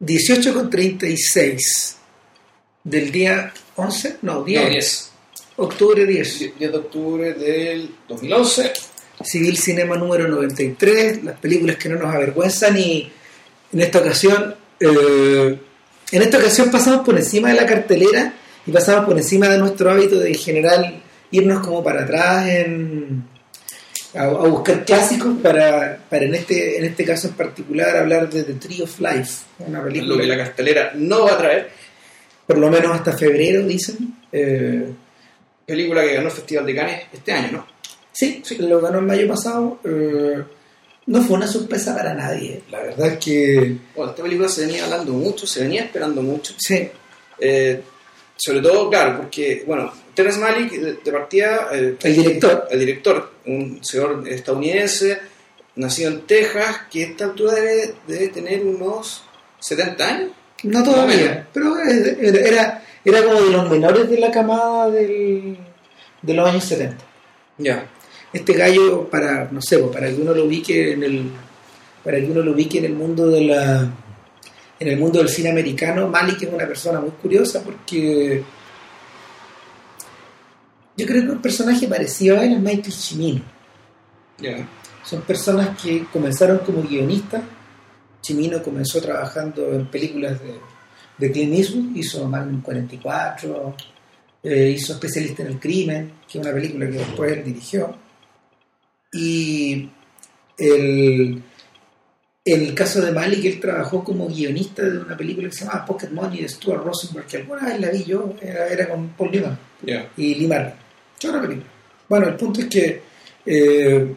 18 con 36 del día 11, no, 10, No, 10. octubre 10. 10 de octubre del 2011. Civil Cinema número 93, las películas que no nos avergüenzan y en esta ocasión, eh, en esta ocasión pasamos por encima de la cartelera y pasamos por encima de nuestro hábito de en general irnos como para atrás en, a, a buscar clásicos para, para en este en este caso en particular hablar de The Tree of Life, una película Lo que la cartelera no va a traer. por lo menos hasta febrero dicen. Eh, Película que ganó el Festival de Cannes este año, ¿no? Sí, lo ganó en mayo pasado. eh, no fue una sorpresa para nadie. La verdad es que Bueno, esta película se venía hablando mucho, se venía esperando mucho. sí, Eh, sobre todo, claro, porque, bueno, Terrence Malick, de, de partida, eh, el director. el director, un señor estadounidense, nacido en Texas, que a esta altura debe, debe tener unos 70 años. No todavía, pero era, era, como de los menores de la camada del, de los años 70. Ya. Este gallo, para, no sé, pues, para que uno lo ubique en el, para que uno lo ubique en el mundo de la, en el mundo del cine americano, Malik es una persona muy curiosa porque yo creo que un personaje parecido a él es Michael Cimino. Ya. Son personas que comenzaron como guionistas. Chimino comenzó trabajando en películas de, de Clint Eastwood, hizo Magnum 44, eh, hizo Especialista en el Crimen, que es una película que después él dirigió. Y el, en el caso de Malik, él trabajó como guionista de una película que se llamaba Pocket Money de Stuart Rosenberg, que alguna vez la vi yo, era, era con Paul Ya. y Lee Otra película. Bueno, el punto es que eh,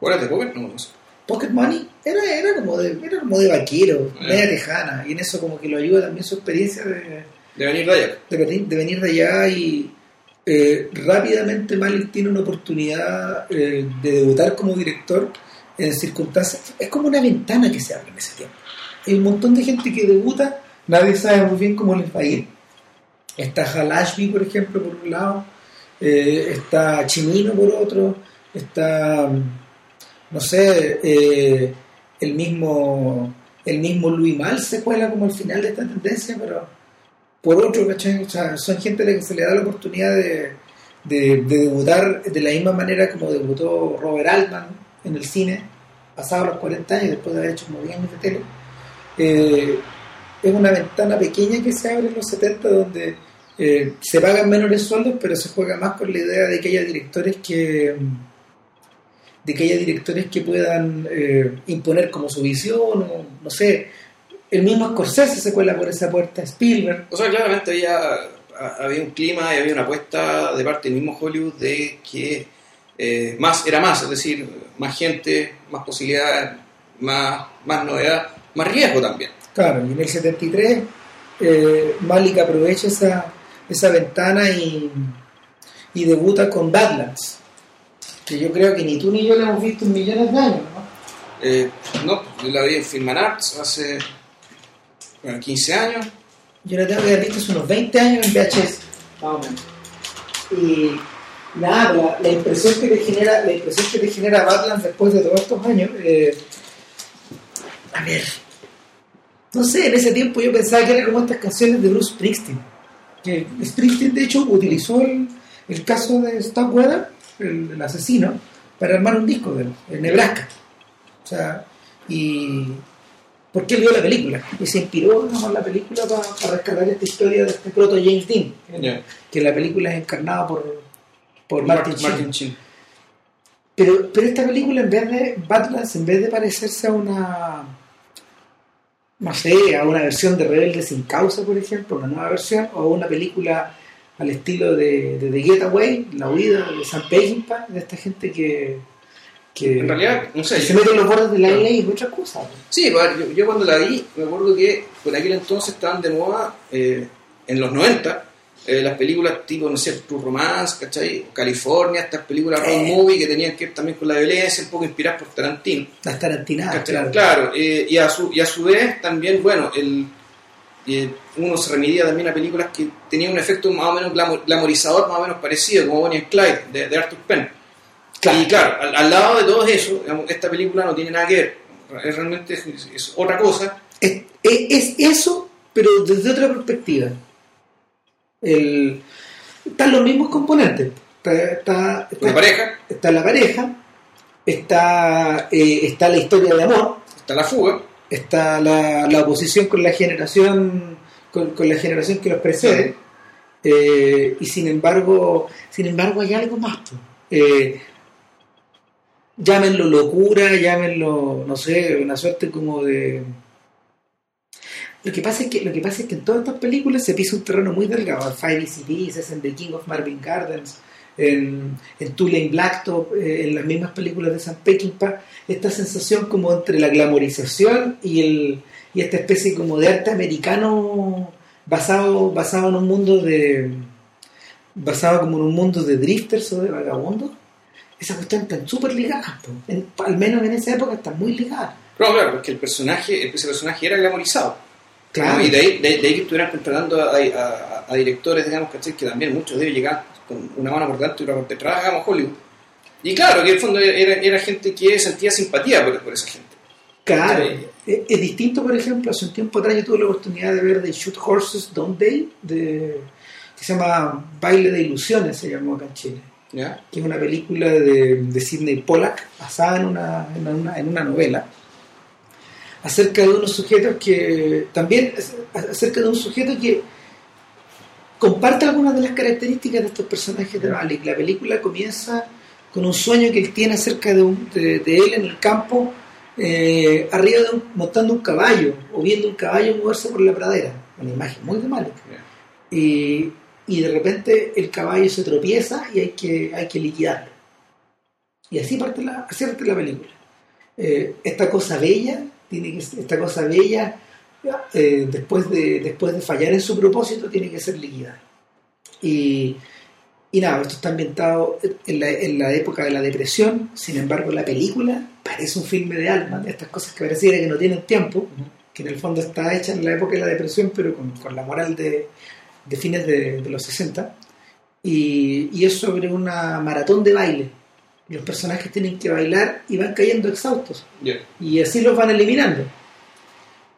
¿Juegas de póker? No, no sé. Pocket Money era, era, como de, era como de vaquero, Ah. media tejana, y en eso como que lo ayuda también su experiencia de, De venir de allá. de venir, de venir de allá y eh, rápidamente Malik tiene una oportunidad eh, de debutar como director en circunstancias, es como una ventana que se abre en ese tiempo. Hay un montón de gente que debuta, nadie sabe muy bien cómo les va a ir. Está Hal Ashby, por ejemplo, por un lado, eh, está Chimino por otro, está, no sé, eh, el mismo el mismo Louis Mal se cuela como al final de esta tendencia, pero por otro, ¿cachai? Son gente a la que se le da la oportunidad de, de- de debutar de la misma manera como debutó Robert Altman en el cine, pasado los 40 años, después de haber hecho como 10 años de tele. Eh, es una ventana pequeña que se abre en los 70 donde eh, se pagan menores sueldos, pero se juega más con la idea de que haya directores que de que haya directores que puedan eh, imponer como su visión, o, no sé, el mismo Scorsese se cuela por esa puerta, Spielberg, O sea, claramente había, había un clima y había una apuesta de parte del mismo Hollywood de que eh, más era más, es decir, más gente, más posibilidades, más, más novedad, más riesgo también. Claro, y en el 73 eh, Malik aprovecha esa, esa ventana y, y debuta con Badlands, que yo creo que ni tú ni yo la hemos visto en millones de años, ¿no? Eh, no, yo la vi en Film and Arts hace bueno, 15 años. Yo la tengo que haber visto hace unos 20 años en VHS, más o menos. Y nada, la, la impresión que te genera, la impresión que te genera Badlands después de todos estos años, eh, a ver, no sé, en ese tiempo yo pensaba que era como estas canciones de Bruce Springsteen. Que Springsteen de hecho utilizó el, el caso de Stan Weather, el, el asesino, para armar un disco de él, en Nebraska. O sea, y porque él vio la película y se inspiró en la película para, rescatar esta historia de este proto James Dean, que, la película es encarnada por, por Martin. Martin Sheen. Pero, pero esta película, en vez de Badlands, en vez de parecerse a una, no sé, a una versión de Rebelde sin causa, por ejemplo, una nueva versión, o a una película al estilo de, de The Getaway, La huida de Sam Peckinpah, de esta gente que, que, En realidad, no sé, que se yo- mete en los bordes de la ley y otra cosa. Sí, yo, yo cuando la vi, me acuerdo que por aquel entonces estaban de moda, eh, en los 90, eh, las películas tipo, no sé, True Romance, ¿cachai? California, estas películas road Eh. movie que tenían que ver también con la violencia, un poco inspiradas por Tarantino. Las tarantinadas, claro. Claro, eh, y, a su, y a su vez también, bueno, el, eh, uno se remitía también a películas que tenían un efecto más o menos glamour- glamorizador, más o menos parecido, como Bonnie and Clyde, de, de Arthur Penn. Claro. Y claro, al, al lado de todo eso, digamos, esta película no tiene nada que ver, es realmente es, es otra cosa. Es- Es eso, pero desde otra perspectiva. El, están los mismos componentes. Está, está, está- Una pareja, está la pareja, está, eh, está la historia de amor, está la fuga, está la, la oposición con la generación con, con la generación que los precede eh, y sin embargo sin embargo hay algo más. Eh, llámenlo locura llámenlo no sé una suerte como de lo que pasa es que lo que pasa es que en todas estas películas se pisa un terreno muy delgado. En Five Easy Pieces en The King of Marvin Gardens en, en Tulane Blacktop eh, en las mismas películas de Sam Peckinpah esta sensación como entre la glamorización y el y esta especie como de arte americano basado basado en un mundo de basado como en un mundo de drifters o de vagabundos. Esas cuestiones están súper ligadas al menos en esa época están muy ligadas No, claro, porque el personaje, ese personaje era glamorizado. Claro. Y de ahí, de, de ahí que estuvieran contratando a, a- a directores, digamos, ¿cachai? que también muchos de ellos llegaban con una mano por delante y otra por detrás, hagamos Hollywood. Y claro, que en el fondo era, era gente que sentía simpatía por, por esa gente. Claro, es, es distinto, por ejemplo, hace un tiempo atrás yo tuve la oportunidad de ver de Shoot Horses Don't They, de, que se llama Baile de Ilusiones, se llamó acá en Chile, ¿ya? que es una película de, de Sidney Pollack basada en una, en, una, en una novela acerca de unos sujetos que también acerca de un sujeto que comparte algunas de las características de estos personajes de Malik. La película comienza con un sueño que él tiene acerca de, un- de- de él en el campo, eh, arriba de un, montando un caballo o viendo un caballo moverse por la pradera. Una imagen muy de Malik. Y, y de repente el caballo se tropieza y hay que, hay que liquidarlo. Y así parte la, así parte la película. Eh, esta cosa bella, tiene que esta cosa bella, eh, después, de, después de fallar en su propósito, tiene que ser liquidada. Y, y nada, esto está ambientado en la, en la época de la depresión, sin embargo la película parece un filme de alma, de estas cosas que pareciera que no tienen tiempo, que en el fondo está hecha en la época de la depresión, pero con, con la moral de, de fines de, de los 60. Y, y es sobre una maratón de baile. Los personajes tienen que bailar y van cayendo exhaustos. Y así los van eliminando.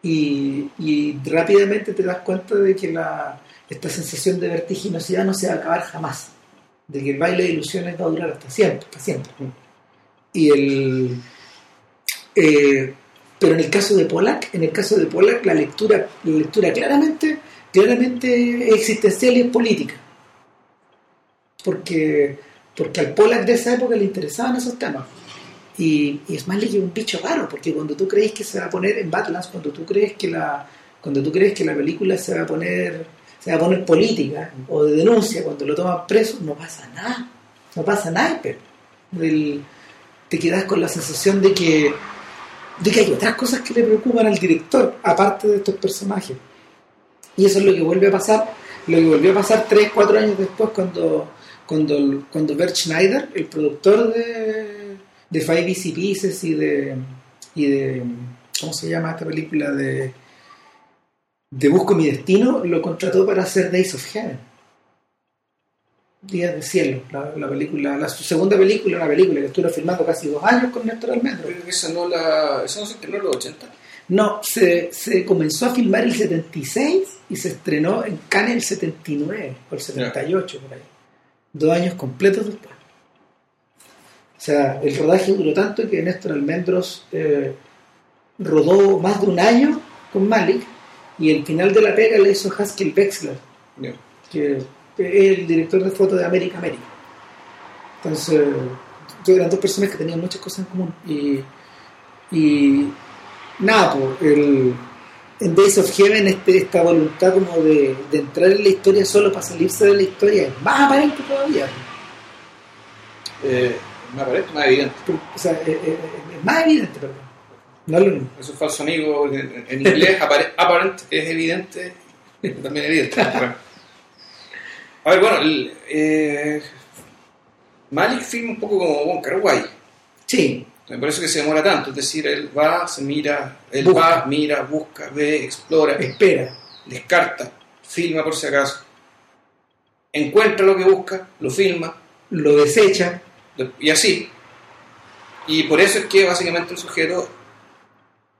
Y, y rápidamente te das cuenta de que la, esta sensación de vertiginosidad no se va a acabar jamás. De que el baile de ilusiones va a durar hasta siempre, hasta siempre. Y el, eh, pero en el caso de Pollack, en el caso de Pollack, la lectura, la lectura claramente, claramente es existencial y es política. Porque, porque al Pollack de esa época le interesaban esos temas. Y, y es más, le lleva un bicho raro, porque cuando tú crees que se va a poner en Badlands, cuando tú crees que la, cuando tú crees que la película se va a poner, se va a poner política o de denuncia, cuando lo toman preso, no pasa nada. No pasa nada, pero el- te quedas con la sensación de que, de que hay otras cosas que le preocupan al director, aparte de estos personajes. Y eso es lo que vuelve a pasar, lo que volvió a pasar 3, 4 años después cuando, cuando, cuando Bert Schneider, el productor de, de Five Easy Pieces y de, y de, ¿cómo se llama esta película? De, de Busco mi Destino, lo contrató para hacer Days of Heaven. Días de Cielo, la, la película, la, su segunda película, una película que estuvo filmando casi dos años con Néstor Almendro. Esa no, la, esa no se estrenó en los 80. No, se, se comenzó a filmar el 76 y se estrenó en Cannes el 79 o el 78 por ahí. Dos años completos después. O sea, el rodaje duró tanto que Néstor Almendros eh, rodó más de un año con Malik y el final de la pega le hizo Haskell Wexler, que es el director de foto de América América. Entonces, eran dos personas que tenían muchas cosas en común. Y, y nada, pues, el, en Days of Heaven este, esta voluntad como de, de entrar en la historia solo para salirse de la historia es más aparente todavía. Eh, me parece más evidente. O sea, eh, eh, es más evidente, perdón. No es lo mismo. Es un falso amigo. En, en inglés, apare- apparent es evidente. También evidente. A ver, bueno, el, eh, Malik filma un poco como Wong Kar Wai. Sí, Por eso que se demora tanto. Es decir, él va, se mira, él Busca. va, mira, busca, ve, explora, espera. descarta, filma por si acaso. Encuentra lo que busca, lo filma, Lo desecha. y así. Y por eso es que básicamente el sujeto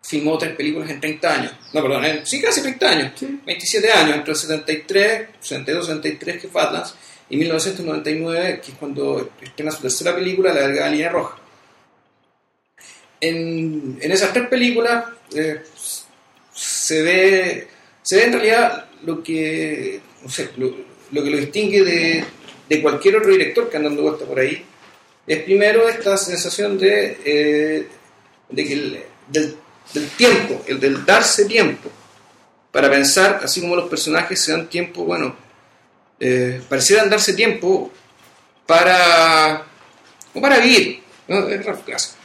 filmó tres películas en 30 años. No, perdón, en, sí, casi 30 años. 27 años, entre el 73, 72, 73, que es Fatlands, y 1999, que es cuando estrena su tercera película, La Delgada Línea Roja. En, en esas tres películas eh, se, ve, se ve en realidad lo que, no sé, lo, que lo distingue de, de cualquier otro director que anda dando vuelta por ahí. Es primero esta sensación de, eh, de que el- del, del tiempo, el del darse tiempo para pensar, así como los personajes se dan tiempo, bueno, eh, parecieran darse tiempo para, o para vivir. ¿no? Es Ralph Glass.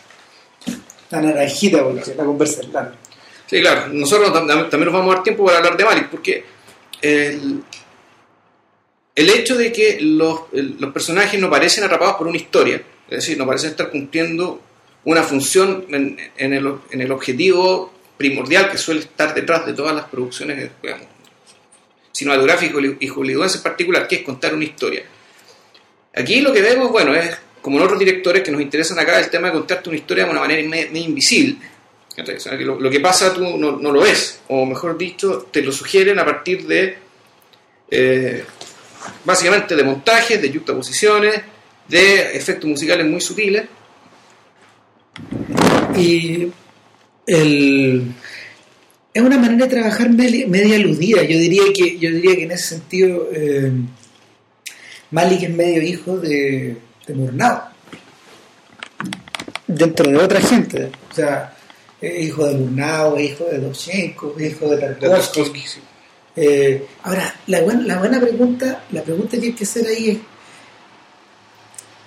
La naranjita, porque la conversa es larga. Sí, claro, nosotros tam- tam- también nos vamos a dar tiempo para hablar de Malik, porque el, el hecho de que los, los personajes no parecen atrapados por una historia, es decir, no parecen estar cumpliendo una función en, en el, en el objetivo primordial que suele estar detrás de todas las producciones digamos, cinematográficas y hollywoodenses en particular, que es contar una historia. Aquí lo que vemos, bueno, es como en otros directores que nos interesan acá el tema de contarte una historia de una manera me- medio invisible. O sea, lo, que pasa tú no, lo ves, o mejor dicho, te lo sugieren a partir de, eh, básicamente, de montajes, de juxtaposiciones, de efectos musicales muy sutiles. Y es una manera de trabajar media, aludida. Yo diría que, yo diría que en ese sentido eh, Malik es medio hijo de Murnau. Dentro de otra gente. O sea, es hijo de Murnau, hijo de Dovchenko, hijo de de Tarkovsky. Tarkovsky, sí. Eh, ahora, la buena, la buena pregunta, la pregunta que hay que hacer ahí es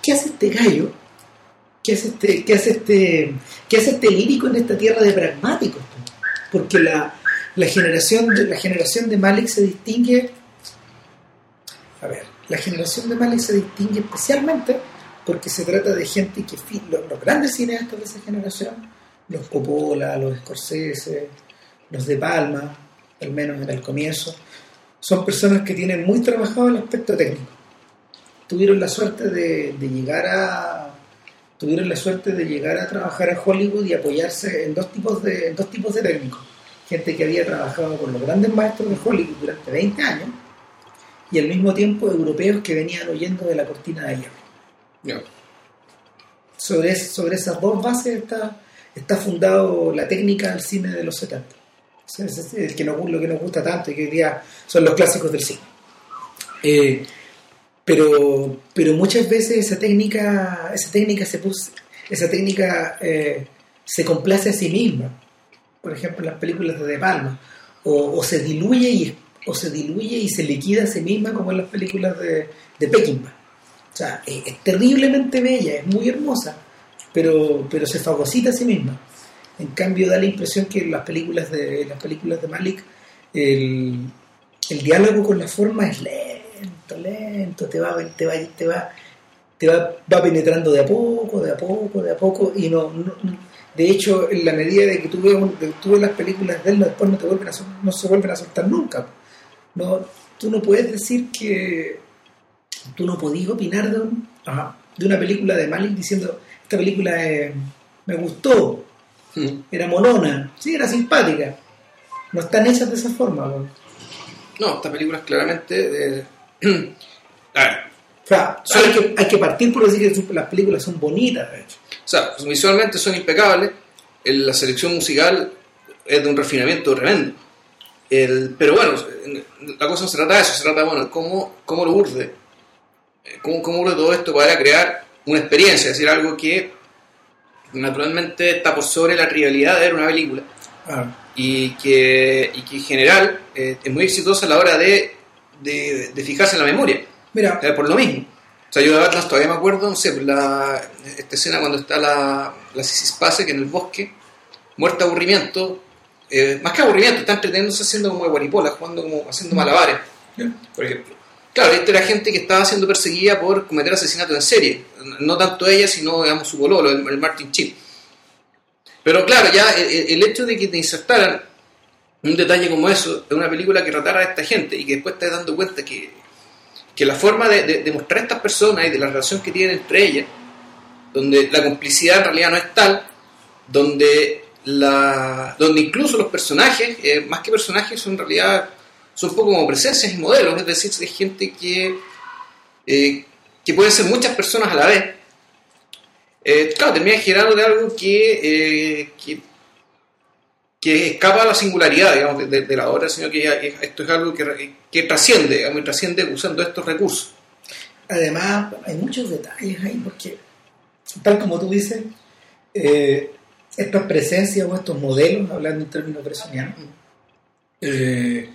¿qué hace este gallo? ¿Qué hace este, qué hace este, qué hace este lírico en esta tierra de pragmáticos? Porque la, la generación de, la generación de Malik se distingue a ver, la generación de Malik se distingue especialmente porque se trata de gente que los, los grandes cineastas de esa generación, los Coppola, los Scorsese, los De Palma, al menos en el comienzo, son personas que tienen muy trabajado el aspecto técnico. Tuvieron la suerte de, de llegar a tuvieron la suerte de llegar a trabajar a Hollywood y apoyarse en dos tipos de en dos tipos de técnicos. Gente que había trabajado con los grandes maestros de Hollywood durante 20 años y al mismo tiempo europeos que venían huyendo de la cortina de hierro. Ya. Sobre, sobre esas dos bases está, está fundado la técnica del cine de los 70. Ese es el que nos, lo que nos gusta tanto y que hoy día son los clásicos del cine. Eh, pero, pero muchas veces esa técnica, esa técnica se puso, esa técnica eh, se complace a sí misma. Por ejemplo, en las películas de De Palma. O, o se diluye y o se diluye y se liquida a sí misma como en las películas de, de Peckinpah. O sea, es, terriblemente bella, es muy hermosa, pero, pero se fagocita a sí misma. En cambio, da la impresión que en las películas de, las películas de Malik el, el diálogo con la forma es lento, lento, te va, te va, te va, te va, va penetrando de a poco, de a poco, de a poco, y no, no- de hecho, en la medida de que tú ves, las películas de él, después no te vuelven a no se vuelven a soltar nunca. No, tú no puedes decir que tú no podías opinar de, un- ajá, de una película de Malik diciendo esta película eh, me gustó, Mm. era monona, sí, era simpática. No están hechas de esa forma. ¿no? No, esta película es claramente... a ver, O sea, hay que, hay que partir por decir que las películas son bonitas, de hecho. O sea, pues, visualmente son impecables, la selección musical es de un refinamiento tremendo. El- pero bueno, la cosa no se trata de eso, se trata bueno, cómo, cómo lo urde, eh, cómo, cómo urde todo esto para crear una experiencia, es decir, algo que naturalmente está por sobre la trivialidad de ver una película Ah, y que, y que en general eh, es muy exitosa a la hora de, de, de fijarse en la memoria. mira, Eh, por lo mismo. O sea, yo de Atlas todavía me acuerdo, no sé, la, esta escena cuando está la, la Sissy Spacek en el bosque, muerta de aburrimiento, eh, más que aburrimiento, está entreteniéndose haciendo como de guaripola, jugando como haciendo malabares, por ejemplo. Claro, esta era gente que estaba siendo perseguida por cometer asesinatos en serie, no tanto ella, sino, digamos, su bololo, el, el Martin Chip. Pero claro, ya el, el hecho de que te insertaran un detalle como eso en una película que tratara a esta gente y que después te dando cuenta que, que la forma de, de, de mostrar a estas personas y de la relación que tienen entre ellas, donde la complicidad en realidad no es tal, donde donde incluso los personajes, eh, más que personajes, son en realidad son un poco como presencias y modelos, es decir, de gente que, eh, que pueden ser muchas personas a la vez. Eh, claro, termina generando de algo que, eh, que, que escapa a la singularidad, digamos, de, la obra, sino que esto es algo que, que trasciende, digamos, y trasciende usando estos recursos. Además, hay muchos detalles ahí, porque, tal como tú dices, estas presencias o estos modelos, hablando en términos bresonianos, eh,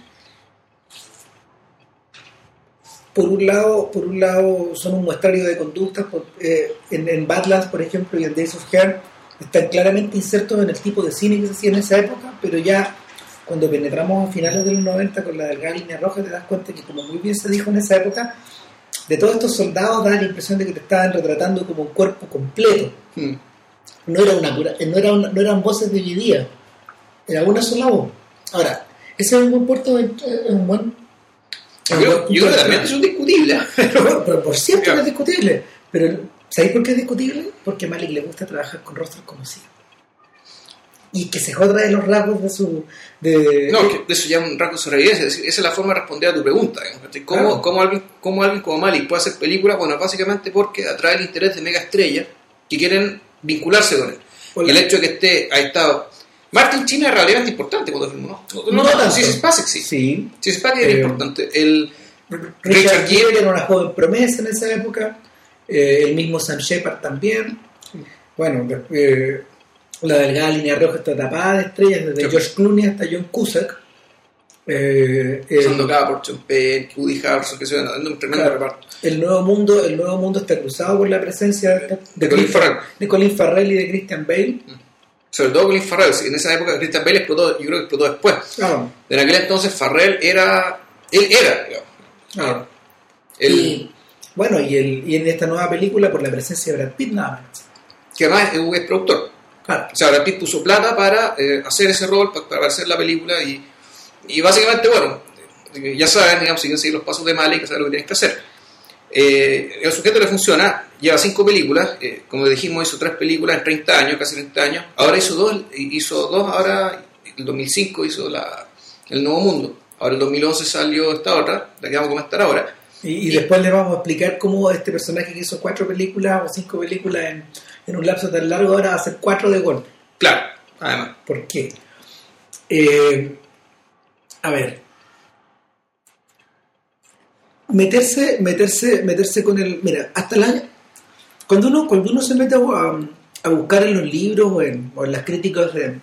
por un lado, por un lado son un muestrario de conductas, eh, en, en Badlands, por ejemplo, y en Days of Heart, están claramente insertos en el tipo de cine que se hacía en esa época, pero ya cuando penetramos a finales de los 90 con la delgada línea roja, te das cuenta que, como muy bien se dijo en esa época, de todos estos soldados da la impresión de que te estaban retratando como un cuerpo completo. Hmm. No, era una, cura- no, era una- no eran voces divididas, era una sola voz. Ahora, ese es un buen puerto, de- es un buen... Yo, creo- que también es un discutible. Pero, pero por cierto que es discutible. Pero, ¿sabéis por qué es discutible? Porque a Malik le gusta trabajar con rostros conocidos. Y que se joda de los rasgos de su... De, No, que de eso ya es un rasgo de sobrevivencia. Esa es la forma de responder a tu pregunta. ¿Cómo, Claro. cómo alguien, cómo alguien como Malik puede hacer películas? Bueno, básicamente porque atrae el interés de mega estrellas que quieren vincularse con él. Hola. Y el hecho de que esté, ha estado. Martin China es relativamente importante cuando filmó, ¿no? No sí, Spacek sí. Sí. Sí, era Eh, importante. El, Richard Richard Gere Gere. era una joven promesa en esa época. eh, el mismo Sam Shepard también. Bueno, eh, la delgada línea roja está tapada de estrellas, desde Sí. George Clooney hasta John Cusack. Eh, el- Sandokan, por Sean Penn, Woody Harrelson, que se van dando un tremendo Claro. reparto. el nuevo mundo el nuevo mundo está cruzado por la presencia de, De Colin Farrell. de Colin Farrell y de Christian Bale Sobre todo Colin Farrell. En esa época Christian Bale explotó, yo creo que explotó después. Claro, En aquel entonces Farrell era. Él era, digamos. Él- y bueno y, el, y en esta nueva película por la presencia de Brad Pitt nada menos que además es es productor. claro O sea, Brad Pitt puso plata para eh, hacer ese rol, pa- para, hacer la película y, y básicamente, bueno, ya saben, digamos, siguen seguir los pasos de Malik, que saben lo que tienen que hacer. Eh, el sujeto le funciona, lleva cinco películas, eh, como dijimos, hizo tres películas en 30 años, casi 30 años, ahora hizo dos, hizo dos ahora, el 2005 hizo la, El Nuevo Mundo, ahora el 2011 salió esta otra, la que vamos a comentar ahora, Y, y después les vamos a explicar cómo este personaje que hizo cuatro películas o cinco películas en, en un lapso tan largo ahora va a hacer cuatro de golpe. claro, además. ¿Por qué? Eh, a ver. Meterse, meterse, meterse con el. Mira, hasta el año. Cuando uno, cuando uno se mete a, a buscar en los libros o en, o en las críticas de,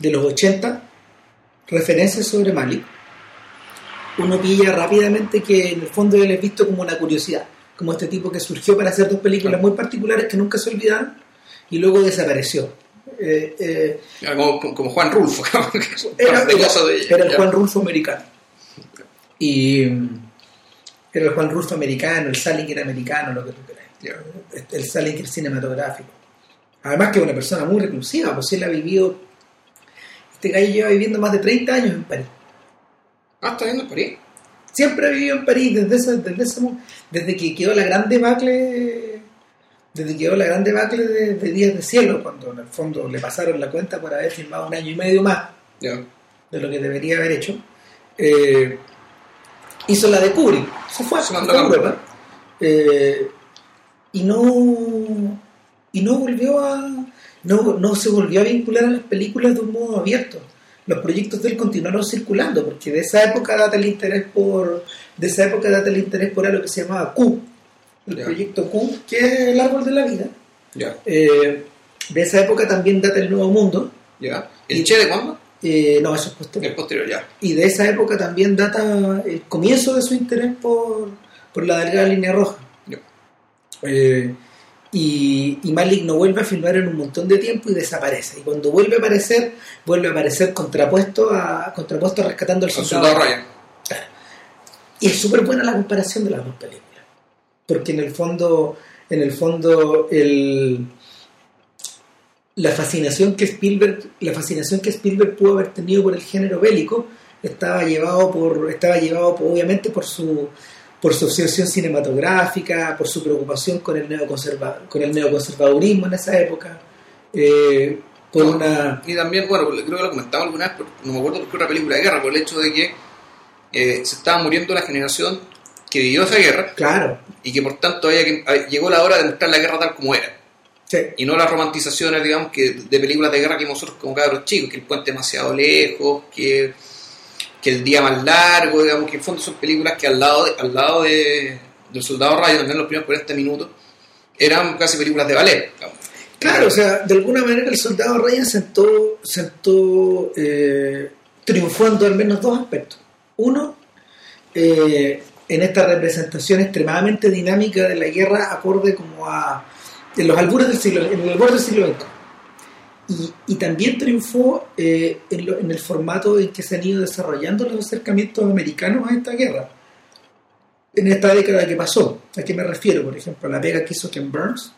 de los 80 referencias sobre Malik, uno pilla rápidamente que en el fondo él es visto como una curiosidad, como este tipo que surgió para hacer dos películas muy particulares que nunca se olvidaron y luego desapareció. Eh, eh, Como, como Juan Rulfo, era, el. Juan Rulfo americano. Y mm, era el Juan Rulfo americano, el Salinger americano, lo que tú quieras. Ya. El Salinger cinematográfico. Además que es una persona muy reclusiva, pues él ha vivido... Este gallo lleva viviendo más de 30 años en París. Ah, está viendo por ahí. Siempre ha vivido en París desde, ese, desde, ese desde que quedó la gran debacle desde que quedó la gran debacle de, de Días de Cielo, cuando en el fondo le pasaron la cuenta por haber firmado un año y medio más Ya. de lo que debería haber hecho, eh, hizo la de Kubrick, se fue, Se fue a la Europa, eh, y no y no volvió a no, no se volvió a vincular a las películas de un modo abierto. Los proyectos de él continuaron circulando porque de esa época data el interés por de esa época data el interés por algo que se llamaba Q el proyecto Q que es el árbol de la vida Ya. Eh, de esa época también data el Nuevo Mundo Ya. ¿El Y- Che de cuándo? Eh, no eso es posterior El posterior, ya. y de esa época también data el comienzo de su interés por, por la delgada línea roja. Eh, y, y Malik no vuelve a filmar en un montón de tiempo y desaparece. Y cuando vuelve a aparecer, vuelve a aparecer contrapuesto a, contrapuesto a rescatando al. Soldado Ryan. Y es súper buena la comparación de las dos películas. Porque en el fondo, en el fondo, el, la fascinación que Spielberg, la fascinación que Spielberg pudo haber tenido por el género bélico, estaba llevado por, estaba llevado por- obviamente por su por su obsesión cinematográfica, por su preocupación con el neoconserva, con el neoconservadurismo en esa época. Eh, por No. una... Y también, bueno, creo que lo comentamos alguna vez, no me acuerdo por qué otra película de guerra, por el hecho de que eh, se estaba muriendo la generación que vivió esa guerra Claro, y que por tanto que, ah, llegó la hora de mostrar la guerra tal como era. sí. Y no las romantizaciones, digamos, que de películas de guerra que nosotros como cabros chicos, que el puente demasiado lejos, que, que el día más largo, digamos, que en fondo son películas que al lado, de- al lado de, del Soldado Ryan, también los primeros 40 minutos, eran casi películas de ballet. digamos. Claro, o sea, de alguna manera el soldado Ryan sentó, sentó eh, triunfando al menos dos aspectos. Uno, eh, en esta representación extremadamente dinámica de la guerra acorde como a en los albures del siglo, en el albor del siglo XX. Y, y también triunfó eh, en, lo- en el formato en que se han ido desarrollando los acercamientos americanos a esta guerra. En esta década que pasó, ¿a qué me refiero? Por ejemplo, a la pega que hizo Ken Burns,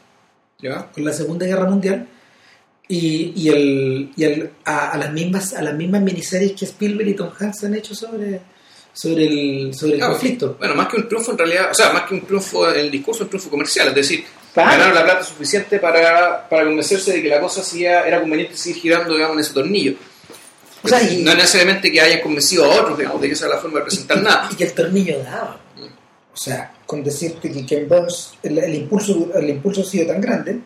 ¿Ya? con la Segunda Guerra Mundial y, y, el, y el- a, a las mismas a las mismas miniseries que Spielberg y Tom Hanks han hecho sobre sobre el sobre el Claro. conflicto Bueno, más que un triunfo en realidad, o sea, más que un triunfo en el discurso, un triunfo comercial, es decir, Claro. ganaron la plata suficiente para, para convencerse de que la cosa hacía, era conveniente seguir girando, digamos, en ese tornillo. O sea, y- no necesariamente que hayan convencido a otros, digamos, de que esa es la forma de presentar y, nada. y que el tornillo daba o sea con decirte que Ken Burns el, el impulso el impulso ha sido tan grande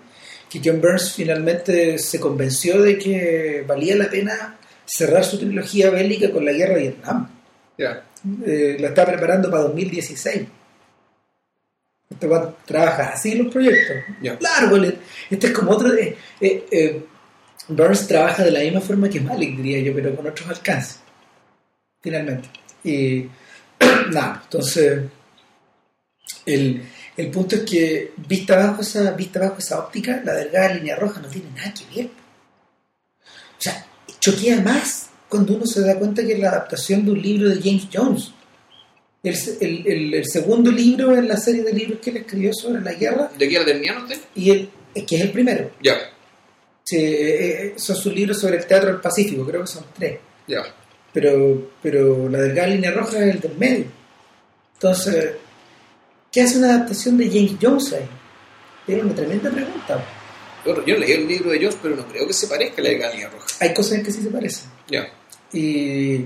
que Ken Burns finalmente se convenció de que valía la pena cerrar su trilogía bélica con la guerra de Vietnam Ya. Eh, la está preparando para 2016. Este va trabaja así los proyectos. Le- este es como otro. eh, eh, eh, Burns trabaja de la misma forma que Malik, diría yo, pero con otros alcances. Finalmente. Y nada, entonces. El, el punto es que, vista bajo, esa, vista bajo esa óptica, la delgada línea roja no tiene nada que ver. O sea, choquea más cuando uno se da cuenta que es la adaptación de un libro de James Jones. El, el- el- el segundo libro en la serie de libros que él escribió sobre la guerra, ¿De qué era terminaron usted? y el, que es el primero. Ya, Sí, eh, eh, son sus libros sobre el teatro del Pacífico, creo que son tres. ya. Pero, pero la delgada línea roja es el del medio. Entonces, ¿qué hace una adaptación de James Jones ahí? Es una tremenda pregunta. Yo, yo leí el libro de Jones, pero no creo que se parezca a la de Galía Roja. Hay cosas que sí se parecen. Ya. Y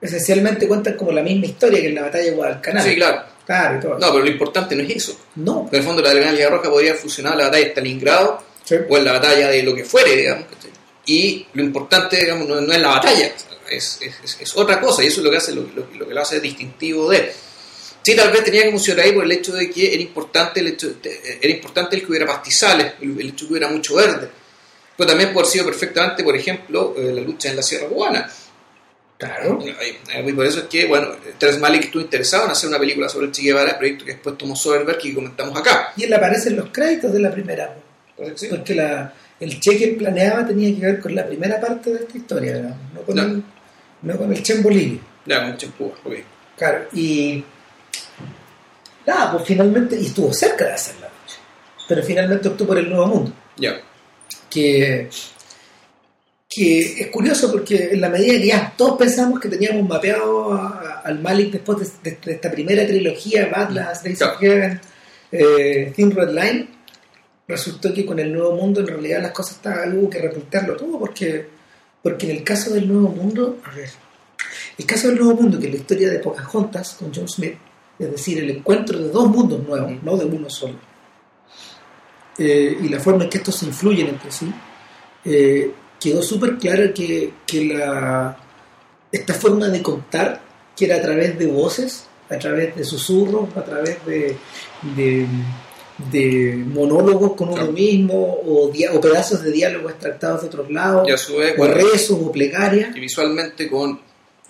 esencialmente cuentan como la misma historia que en la batalla de Guadalcanal. Sí, claro. Claro, y todo. No, pero lo importante no es eso. No. En el fondo, la Galía Roja podría funcionar en la batalla de Stalingrado Sí. o en la batalla de lo que fuere, digamos. Y lo importante, digamos, no, no es la batalla, es, es, otra cosa, y eso es lo que hace lo, lo- lo que lo hace distintivo de. Sí, tal vez tenía que funcionar ahí por el hecho de que era importante el hecho, de- era importante el que hubiera pastizales, el, el hecho de que hubiera mucho verde. Pero también puede haber sido perfectamente, por ejemplo, eh, la lucha en la Sierra Cubana. Claro. Y por eso es que, bueno, Teres Malik estuvo interesado en hacer una película sobre el Che Guevara, proyecto que después tomó Soderbergh y que comentamos acá. Y él aparece en los créditos de la primera. Sí. Porque la, el che que él planeaba tenía que ver con la primera parte de esta historia, digamos, no con el, no con el che en Bolivia. Ya, mucho en Cuba, ok. Claro, y nada, pues finalmente, y estuvo cerca de hacerla, pero finalmente optó por el Nuevo Mundo, Ya. que, que es curioso porque en la medida que ya todos pensamos que teníamos mapeado a- a- al Malik después de, de- de esta primera trilogía, Badlands, Days of Heaven, eh, Thin Red Line, resultó que con el Nuevo Mundo en realidad las cosas estaban, hubo que replantearlo todo porque, porque en el caso del Nuevo Mundo, a ver, el caso del Nuevo Mundo, que es la historia de Pocahontas con John Smith, es decir, el encuentro de dos mundos nuevos, no de uno solo, eh, y la forma en que estos se influyen entre sí, eh, quedó súper claro que, que la, esta forma de contar, que era a través de voces, a través de susurros, a través de, de, de monólogos con uno mismo, o, o pedazos de diálogo extractados de otros lados, Y a su vez, o bueno, rezos o plegarias, y visualmente con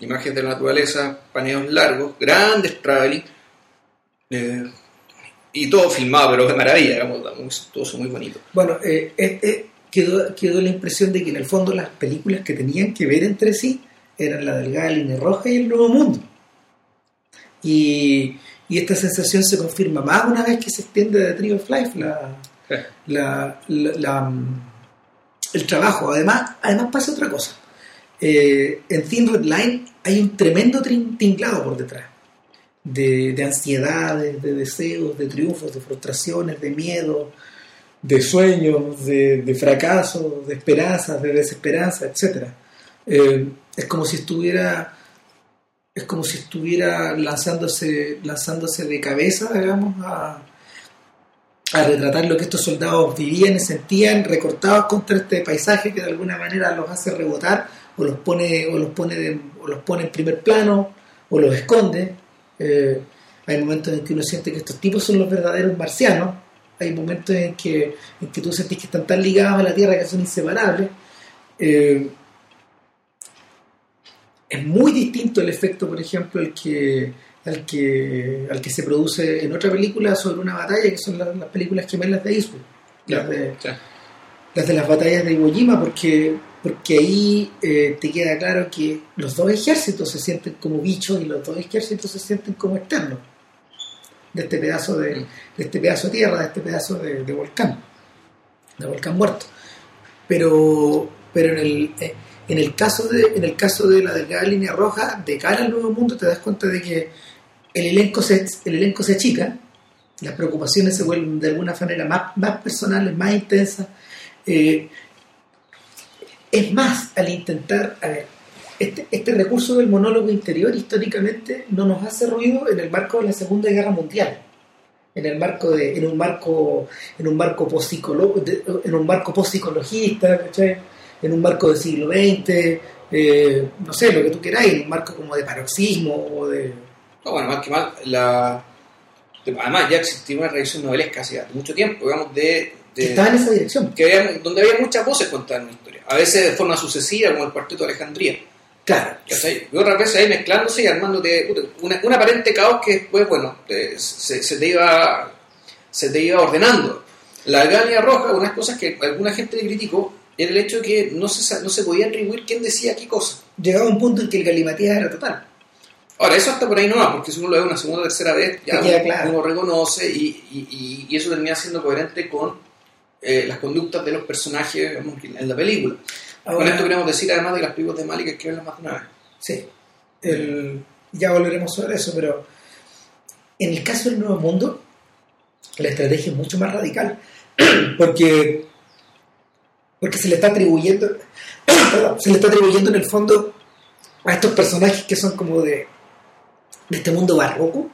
imágenes de la naturaleza, paneos largos, grandes traveling, eh, y todo filmado, pero de maravilla, digamos, muy suntuoso, muy bonito. Bueno, eh, eh, eh, quedó, quedó la impresión de que en el fondo las películas que tenían que ver entre sí eran la delgada línea roja y el nuevo mundo. Y, y esta sensación se confirma más una vez que se extiende de Tree of Life la, la- la- la- el trabajo. Además, además pasa otra cosa. Eh, en Thin Red Line hay un tremendo tinglado por detrás. De, de ansiedades, de deseos, de triunfos, de frustraciones, de miedo. De sueños, de, fracasos, de esperanzas, de desesperanza, etc. Eh, es como si estuviera es como si estuviera lanzándose lanzándose de cabeza digamos a, a retratar lo que estos soldados vivían y sentían recortados contra este paisaje que de alguna manera los hace rebotar o los pone o los pone de- o los pone en primer plano o los esconde Eh, hay momentos en que uno siente que estos tipos son los verdaderos marcianos hay momentos en que, en que tú sentís que están tan ligados a la tierra que son inseparables Eh, es muy distinto el efecto por ejemplo el que al que al que se produce en otra película sobre una batalla que son las, las películas gemelas de Eastwood las de, Sí. las de las batallas de Iwo Jima porque porque ahí eh, te queda claro que los dos ejércitos se sienten como bichos y los dos ejércitos se sienten como externos de este pedazo de, este pedazo de tierra de este pedazo de, de volcán de volcán muerto. Pero pero en el eh, en el caso de en el caso de la delgada línea roja de cara al nuevo mundo te das cuenta de que el elenco se el elenco se achica las preocupaciones se vuelven de alguna manera más, más personales más intensas. Eh, es más al intentar a ver, este, este recurso del monólogo interior históricamente no nos hace ruido en el marco de la Segunda Guerra Mundial en el marco de en un marco en un marco de- en un marco post-psicologista ¿cachai? en un marco del siglo XX eh, no sé lo que tú queráis en un marco como de paroxismo o de No, bueno, más que mal, la... además ya existía una reacción novelesca hace mucho tiempo, digamos, de, que de- estaba en esa dirección que había- donde había muchas voces contadas en una historia, a veces de forma sucesiva, como el Cuarteto de Alejandría, claro ¿cachai? y otras veces ahí mezclándose y armándote una- un aparente caos que después, bueno, te- se, se te iba se te iba ordenando. La Galia Roja, unas cosas que alguna gente le criticó, era el hecho de que no se, no se podía atribuir quién decía qué cosa. llegaba un punto en que el galimatías era total Ahora, eso hasta por ahí no va, porque si uno lo ve una segunda o tercera vez, ya uno, claro. uno reconoce y, y- y- y eso termina siendo coherente con eh, las conductas de los personajes digamos, en la película. Con esto queremos decir, además de las películas de Malik, que verlas más de una vez. Sí, el- ya volveremos sobre eso, pero en el caso del Nuevo Mundo, la estrategia es mucho más radical, porque, porque se le está atribuyendo, perdón, se le está atribuyendo en el fondo a estos personajes que son como de, de este mundo barroco,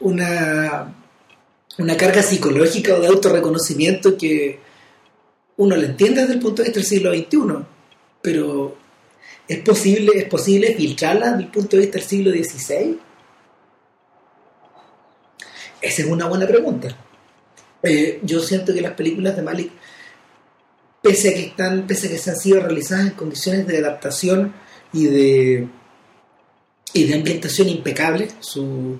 una, una carga psicológica o de autorreconocimiento que uno lo entiende desde el punto de vista del siglo XXI, pero ¿es posible, ¿es posible filtrarla desde el punto de vista del siglo XVI? Esa es una buena pregunta. Eh, yo siento que las películas de Malik, pese a que están, pese a que se han sido realizadas en condiciones de adaptación y de y de ambientación impecable, su,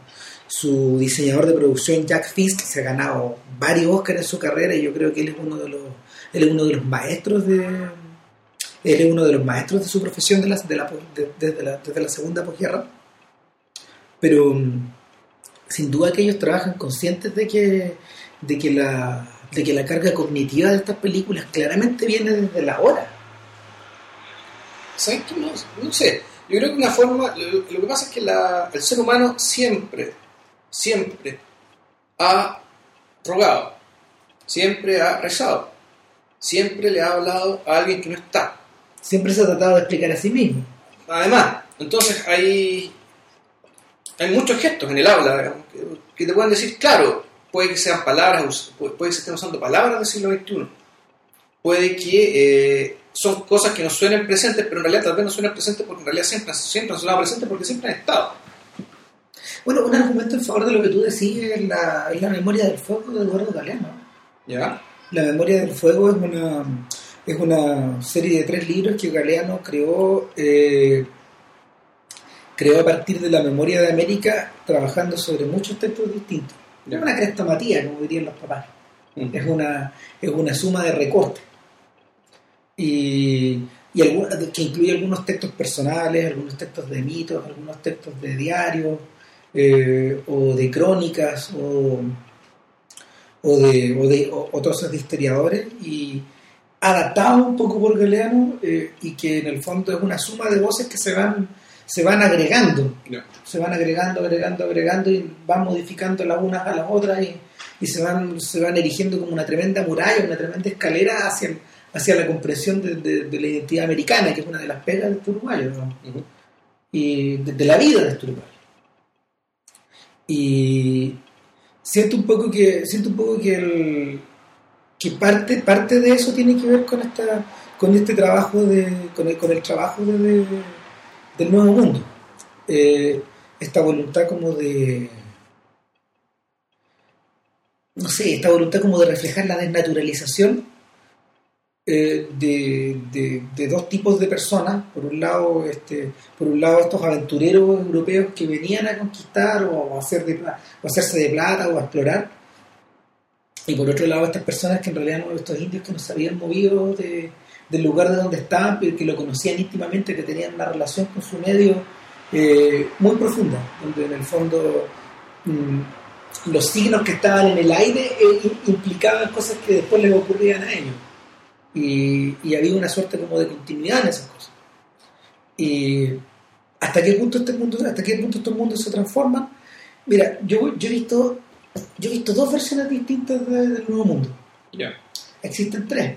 su diseñador de producción Jack Fisk se ha ganado varios Oscars en su carrera y yo creo que él es uno de los él es uno de los maestros de es uno de los maestros de su profesión desde, la, segunda posguerra pero mm, sin duda que ellos trabajan conscientes de que de que la de que la carga cognitiva de estas películas claramente viene desde la hora ¿Sabes qué? No, sé. Yo creo que una forma. Lo, que pasa es que el ser humano siempre, siempre ha rogado, siempre ha rezado, siempre le ha hablado a alguien que no está. siempre se ha tratado de explicar a sí mismo Además, entonces hay, hay muchos gestos en el habla digamos, que, que te pueden decir, claro, puede que sean palabras, puede puede que se estén usando palabras del siglo XXI, puede que eh, son cosas que nos suenen presentes, pero en realidad tal vez no suenan presentes porque en realidad siempre, siempre han sonado presentes porque siempre han estado. Bueno, un argumento en favor de lo que tú decís es la, es la memoria del fuego de Eduardo Galeano. ¿Ya? La memoria del fuego es una, es una serie de tres libros que Galeano creó, eh, creó a partir de la memoria de América, trabajando sobre muchos textos distintos. Es una crestomatía, como dirían los papás. Es una, es una suma de recortes. Y, y que incluye algunos textos personales, algunos textos de mitos, algunos textos de diarios, eh, o de crónicas, o, o de, o de o, o trozos de historiadores, y adaptado un poco por Galeano, eh, y que en el fondo es una suma de voces que se van, se van agregando se van agregando, agregando, agregando y van modificando las unas a las otras y, y se van, se van erigiendo como una tremenda muralla, una tremenda escalera hacia, hacia la comprensión de, de- de la identidad americana, que es una de las pegas de este uruguayo, ¿no? Y de, de la vida de este uruguayo. Y siento un poco que, siento un poco que el, que parte, parte de eso tiene que ver con esta, con este trabajo de, con el, con el trabajo de, de- del nuevo mundo. Eh, esta voluntad como de no sé, esta voluntad como de reflejar la desnaturalización eh, de, dos tipos de personas. Por un lado, este, por un lado estos aventureros europeos que venían a conquistar o hacerse de plata o a explorar. Y por otro lado, estas personas que en realidad no, estos indios que no se habían movido de- del lugar de donde estaban, pero que lo conocían íntimamente, que tenían una relación con su medio eh, muy profunda, donde en el fondo mm, los signos que estaban en el aire eh, im- implicaban cosas que después les ocurrían a ellos. Y, y había una suerte como de continuidad en esas cosas. Y hasta qué punto este mundo, hasta qué punto estos mundos se transforman. Mira, yo, yo he visto yo he visto dos versiones distintas de- del nuevo mundo. Ya. Existen tres.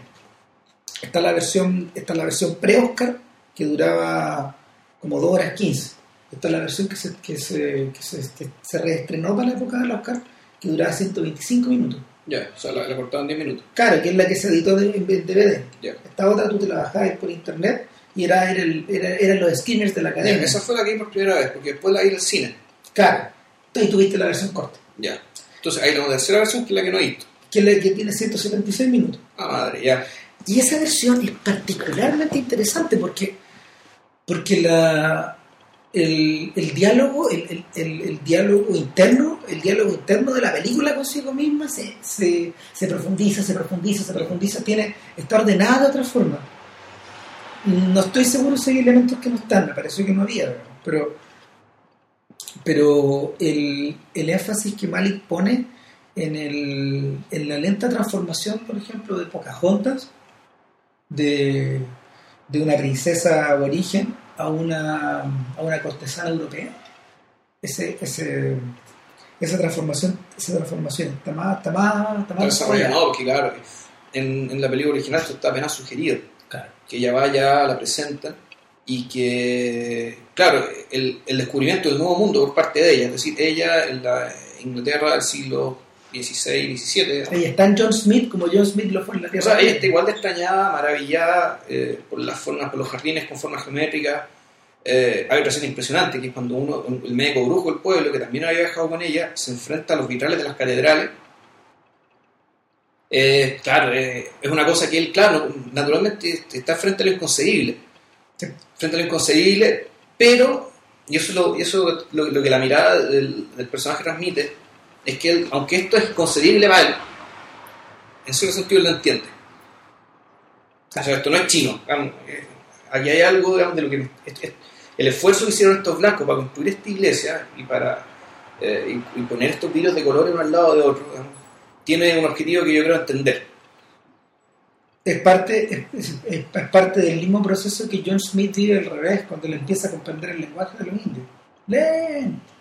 Está la versión, está la versión pre-Oscar, que duraba como 2 horas 15. Está la versión que se, que se, que se, que se reestrenó para la época del Oscar, que duraba 125 minutos. Ya, o sea, la, la cortaban 10 minutos. Claro, que es la que se editó en DVD. Esta otra tú te la bajabas por internet y era, era, el- era- eran los skimmers de la academia. Esa fue la que vi por primera vez, porque después la vi el cine. Claro. Entonces tuviste la versión corta, Ya. Entonces hay la tercera versión que es la que no he visto. que es la que tiene 176 minutos. Ah, madre, ya. Y esa versión es particularmente interesante porque, porque la, el, el diálogo, el, el- el- diálogo interno, el diálogo interno de la película consigo misma se, se, se profundiza, se profundiza, se profundiza, tiene, está ordenada de otra forma. No estoy seguro si hay elementos que no están, me pareció que no había, pero, pero el, el énfasis que Malik pone en, el, en la lenta transformación, por ejemplo, de Pocahontas, de, de una princesa aborigen a una, a una cortesana europea, ese, ese, esa transformación esa transformación está más, está más, está más desarrollada. no, porque claro, en, en la película original esto está apenas sugerido. Claro. que ella vaya, la presentan y que, claro, el, el descubrimiento del nuevo mundo por parte de ella, es decir, ella en la Inglaterra del siglo XVI, XVII, Ella está en John Smith como John Smith lo fue en la o Tierra. sea, ella está igual de extrañada, maravillada eh, por las formas, por los jardines con formas geométricas. Eh, hay otra escena impresionante que es cuando uno, el médico brujo del pueblo, que también había viajado con ella, se enfrenta a los vitrales de las catedrales. Eh, claro, eh, es una cosa que él, claro, naturalmente está frente a lo inconcebible. Sí. Frente a lo inconcebible, pero, y eso, es lo, eso es lo, lo que la mirada del, del personaje transmite, es que aunque esto es concebible para él, en cierto sentido él lo entiende. O sea, esto no es chino. eh, Aquí hay algo digamos, de lo que... el esfuerzo que hicieron estos blancos para construir esta iglesia y para eh, poner estos vidrios de color uno al lado de otro, tiene un objetivo que yo creo entender. es parte parte del mismo proceso que John Smith vive al revés cuando le empieza a comprender el lenguaje de los indios Lento.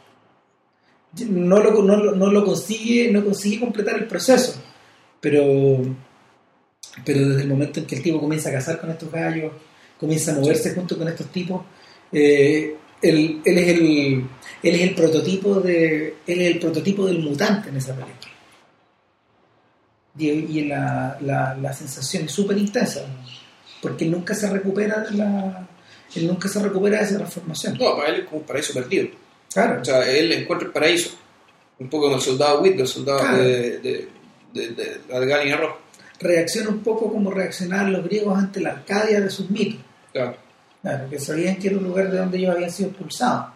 No lo, no, no lo consigue no consigue completar el proceso. Pero pero desde el momento en que el tipo comienza a cazar con estos gallos comienza a moverse junto con estos tipos eh, él, él es el él es el prototipo de él es el prototipo del mutante en esa película. Y, la, la, la sensación es súper intensa porque él nunca se recupera de la él nunca se recupera de esa transformación. No, para él es como un paraíso perdido. Claro O sea, él encuentra el paraíso. Un poco como el soldado Whit, el soldado Claro. de, de, de, de la de y Arroz. reacciona un poco como reaccionaban los griegos ante la Arcadia de sus mitos Claro. claro, que sabían que era un lugar de donde ellos habían sido expulsados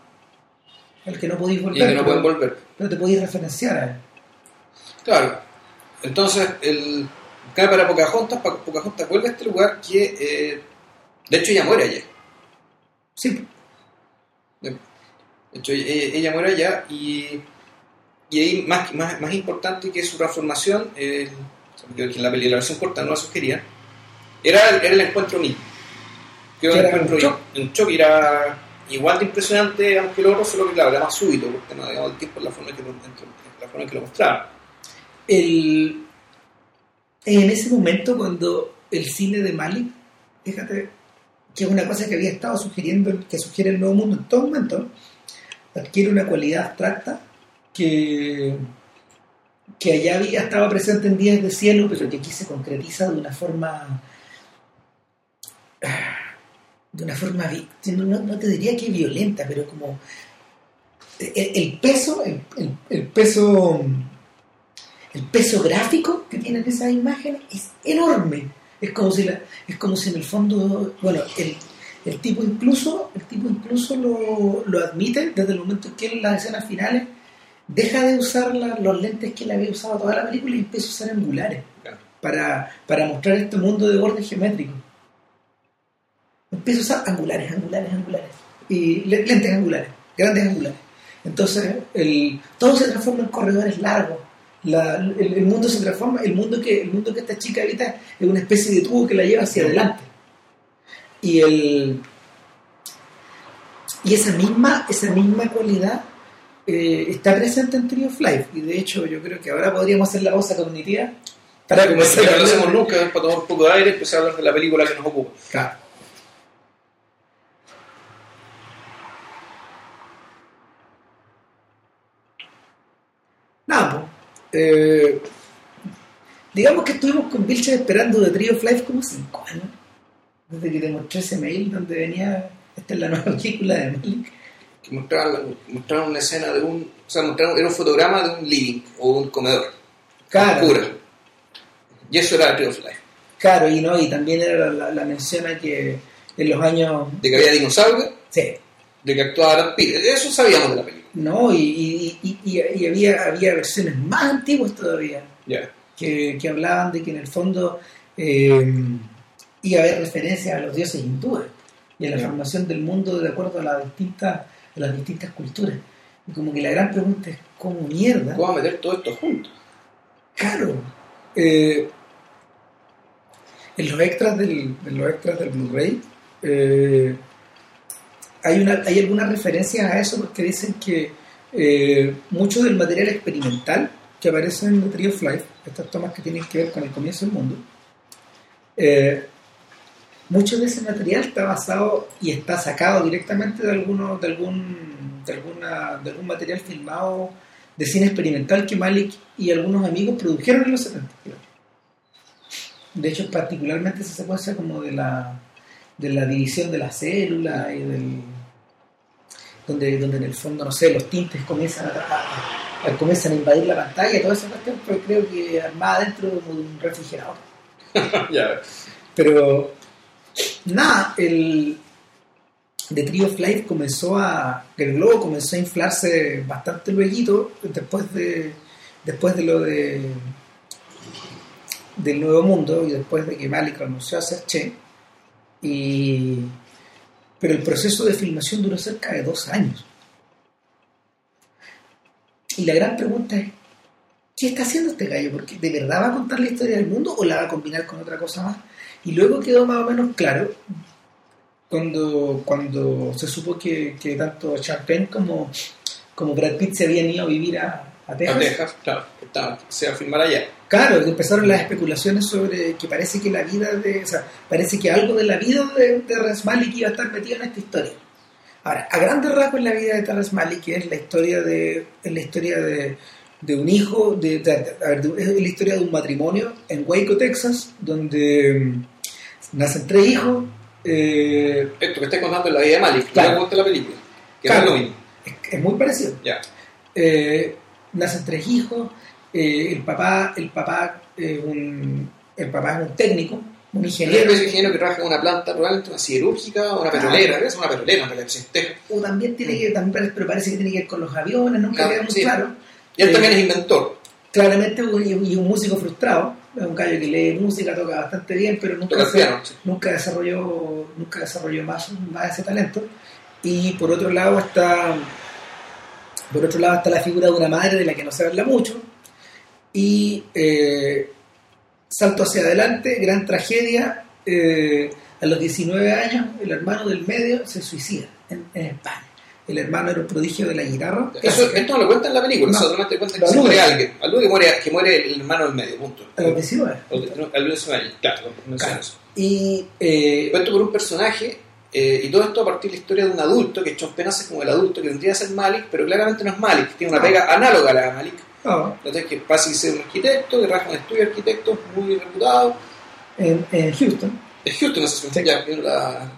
el que no podías volver Y que no pueden volver. pero te podías referenciar a él Claro. Entonces, el, cae para Pocahontas, Pocahontas vuelve a este lugar que, eh, de hecho, ella muere allá. sí hecho, ella, ella muere allá y, y ahí, más, más, más importante que su transformación, eh, que en la, la versión corta no la sugería, era, el- era el encuentro mismo. Era Que un era encuentro, un shock. un shock, era igual de impresionante aunque el otro, solo que claro, era más súbito, porque no digamos, el tiempo en la forma en que lo, la forma en que lo mostraba. el, en ese momento cuando el cine de Malik, fíjate que es una cosa que había estado sugiriendo, que sugiere el Nuevo Mundo en todo momento, adquiere una cualidad abstracta que, que allá había estado presente en Días de Cielo, pero que aquí se concretiza de una forma de una forma, no, no te diría que violenta, pero como el, peso, el, el, peso, el peso gráfico que tienen esas imágenes es enorme. Es como si, la, es como si en el fondo, bueno, el, el tipo incluso, el tipo incluso lo, lo, admite desde el momento en que en las escenas finales deja de usar los lentes que él había usado toda la película y empieza a usar angulares para, para mostrar este mundo de bordes geométricos. Empieza a usar angulares, angulares, angulares. Y lentes angulares, grandes angulares. Entonces, el, todo se transforma en corredores largos. el, mundo se transforma, el mundo, que, el mundo que esta chica habita es una especie de tubo que la lleva hacia adelante. Y, el, y esa, misma, esa misma cualidad eh, está presente en Tree of Life. Y de hecho, yo creo que ahora podríamos hacer la pausa cognitiva para comenzar a hablar. nunca, para tomar un poco de aire empezar a hablar de la película que nos ocupa. Claro. Nada, eh, digamos que estuvimos con Vilches esperando de Trio of Life como cinco años. Desde que te mostré ese mail donde venía, esta es la nueva película de Malik. Que mostraron, una escena de un, o sea, mostraron, era un fotograma de un living o un comedor. Claro. Y eso era Trio of Life. Claro, y no, y también era la, la, mención a que en los años... De que había dinosaurios. Sí. De que actuaba Eso sabíamos de la película. No, y, había, había versiones más antiguas todavía que, hablaban de que en el fondo eh, a haber referencias a los dioses hindúes y a la formación del mundo de acuerdo a las distintas, las distintas culturas. Y como que la gran pregunta es, ¿cómo mierda? ¿Cómo meter todo esto junto? Claro. Eh, en los extras del, en los extras del Blu-ray eh, hay, una, hay algunas referencias a eso porque dicen que eh, mucho del material experimental que aparece en The Tree of Life, estas tomas que tienen que ver con el comienzo del mundo, eh, mucho de ese material está basado y está sacado directamente de, alguno, de, algún, de, alguna, de algún material filmado de cine experimental que Malik y algunos amigos produjeron en los 70. De hecho, particularmente esa secuencia como de la de la división de la célula y del donde, donde en el fondo, no sé, los tintes comienzan a, comienzan a invadir la pantalla y toda esa cuestión, pero creo que armada dentro de un refrigerador. Pero nada, el The Tree of Life comenzó a. el globo comenzó a inflarse bastante luego después de. después de lo de del Nuevo Mundo y después de que Malik renunció a ser Che y, pero el proceso de filmación duró cerca de dos años. Y la gran pregunta es, ¿qué está haciendo este gallo? Porque ¿de verdad va a contar la historia del mundo o la va a combinar con otra cosa más? Y luego quedó más o menos claro cuando, cuando se supo que, que tanto Champagne como, como Brad Pitt se habían ido a vivir a, a Texas. A Texas, claro, se va a filmar allá. Claro, empezaron las especulaciones sobre que parece que la vida de. O sea, parece que algo de la vida de Terrence Malick iba a estar metido en esta historia. Ahora, a grandes rasgos en la vida de Terrence Malick es la historia de. Es la historia de, de un hijo, de, es la historia de un matrimonio en Waco, Texas, donde mm, nacen tres hijos. Eh, Esto que estoy contando es la vida de Malik, claro. la película, que es muy parecido. Eh, nacen tres hijos, eh, el papá, el papá, un, el papá es un técnico, un ingeniero. Es un ingeniero que trabaja en una planta, probablemente una siderúrgica o una petrolera, es una petrolera, una O también tiene que, también, pero parece que tiene que ver con los aviones, nunca queda muy claro. Y él también es inventor. Claramente, y un músico frustrado, es un gallo que lee música, toca bastante bien, pero nunca, nunca desarrolló, nunca desarrolló más, más ese talento. Y por otro lado está por otro lado está la figura de una madre de la que no se habla mucho. Y eh, salto hacia adelante, gran tragedia. Eh, a los 19 años, el hermano del medio se suicida en, España. El hermano era un prodigio de la guitarra. Eso, esto no lo cuenta en la película, No. eso solamente cuenta que se muere alguien. Que muere, que muere el hermano del medio, punto. A los 19. Alude eso ahí, claro, eso. Y eh, Cuento por un personaje, eh, y todo esto a partir de la historia de un adulto, que Sean Penn hace como el adulto que vendría a ser Malik, pero claramente no es Malik, tiene una Ah. pega análoga a la de Malik. no, Entonces, que pasa y ser un arquitecto, que trabaja en un estudio de arquitectos muy reputado. en, en Houston, Es Houston esa ciudad, Sí. ya, que la...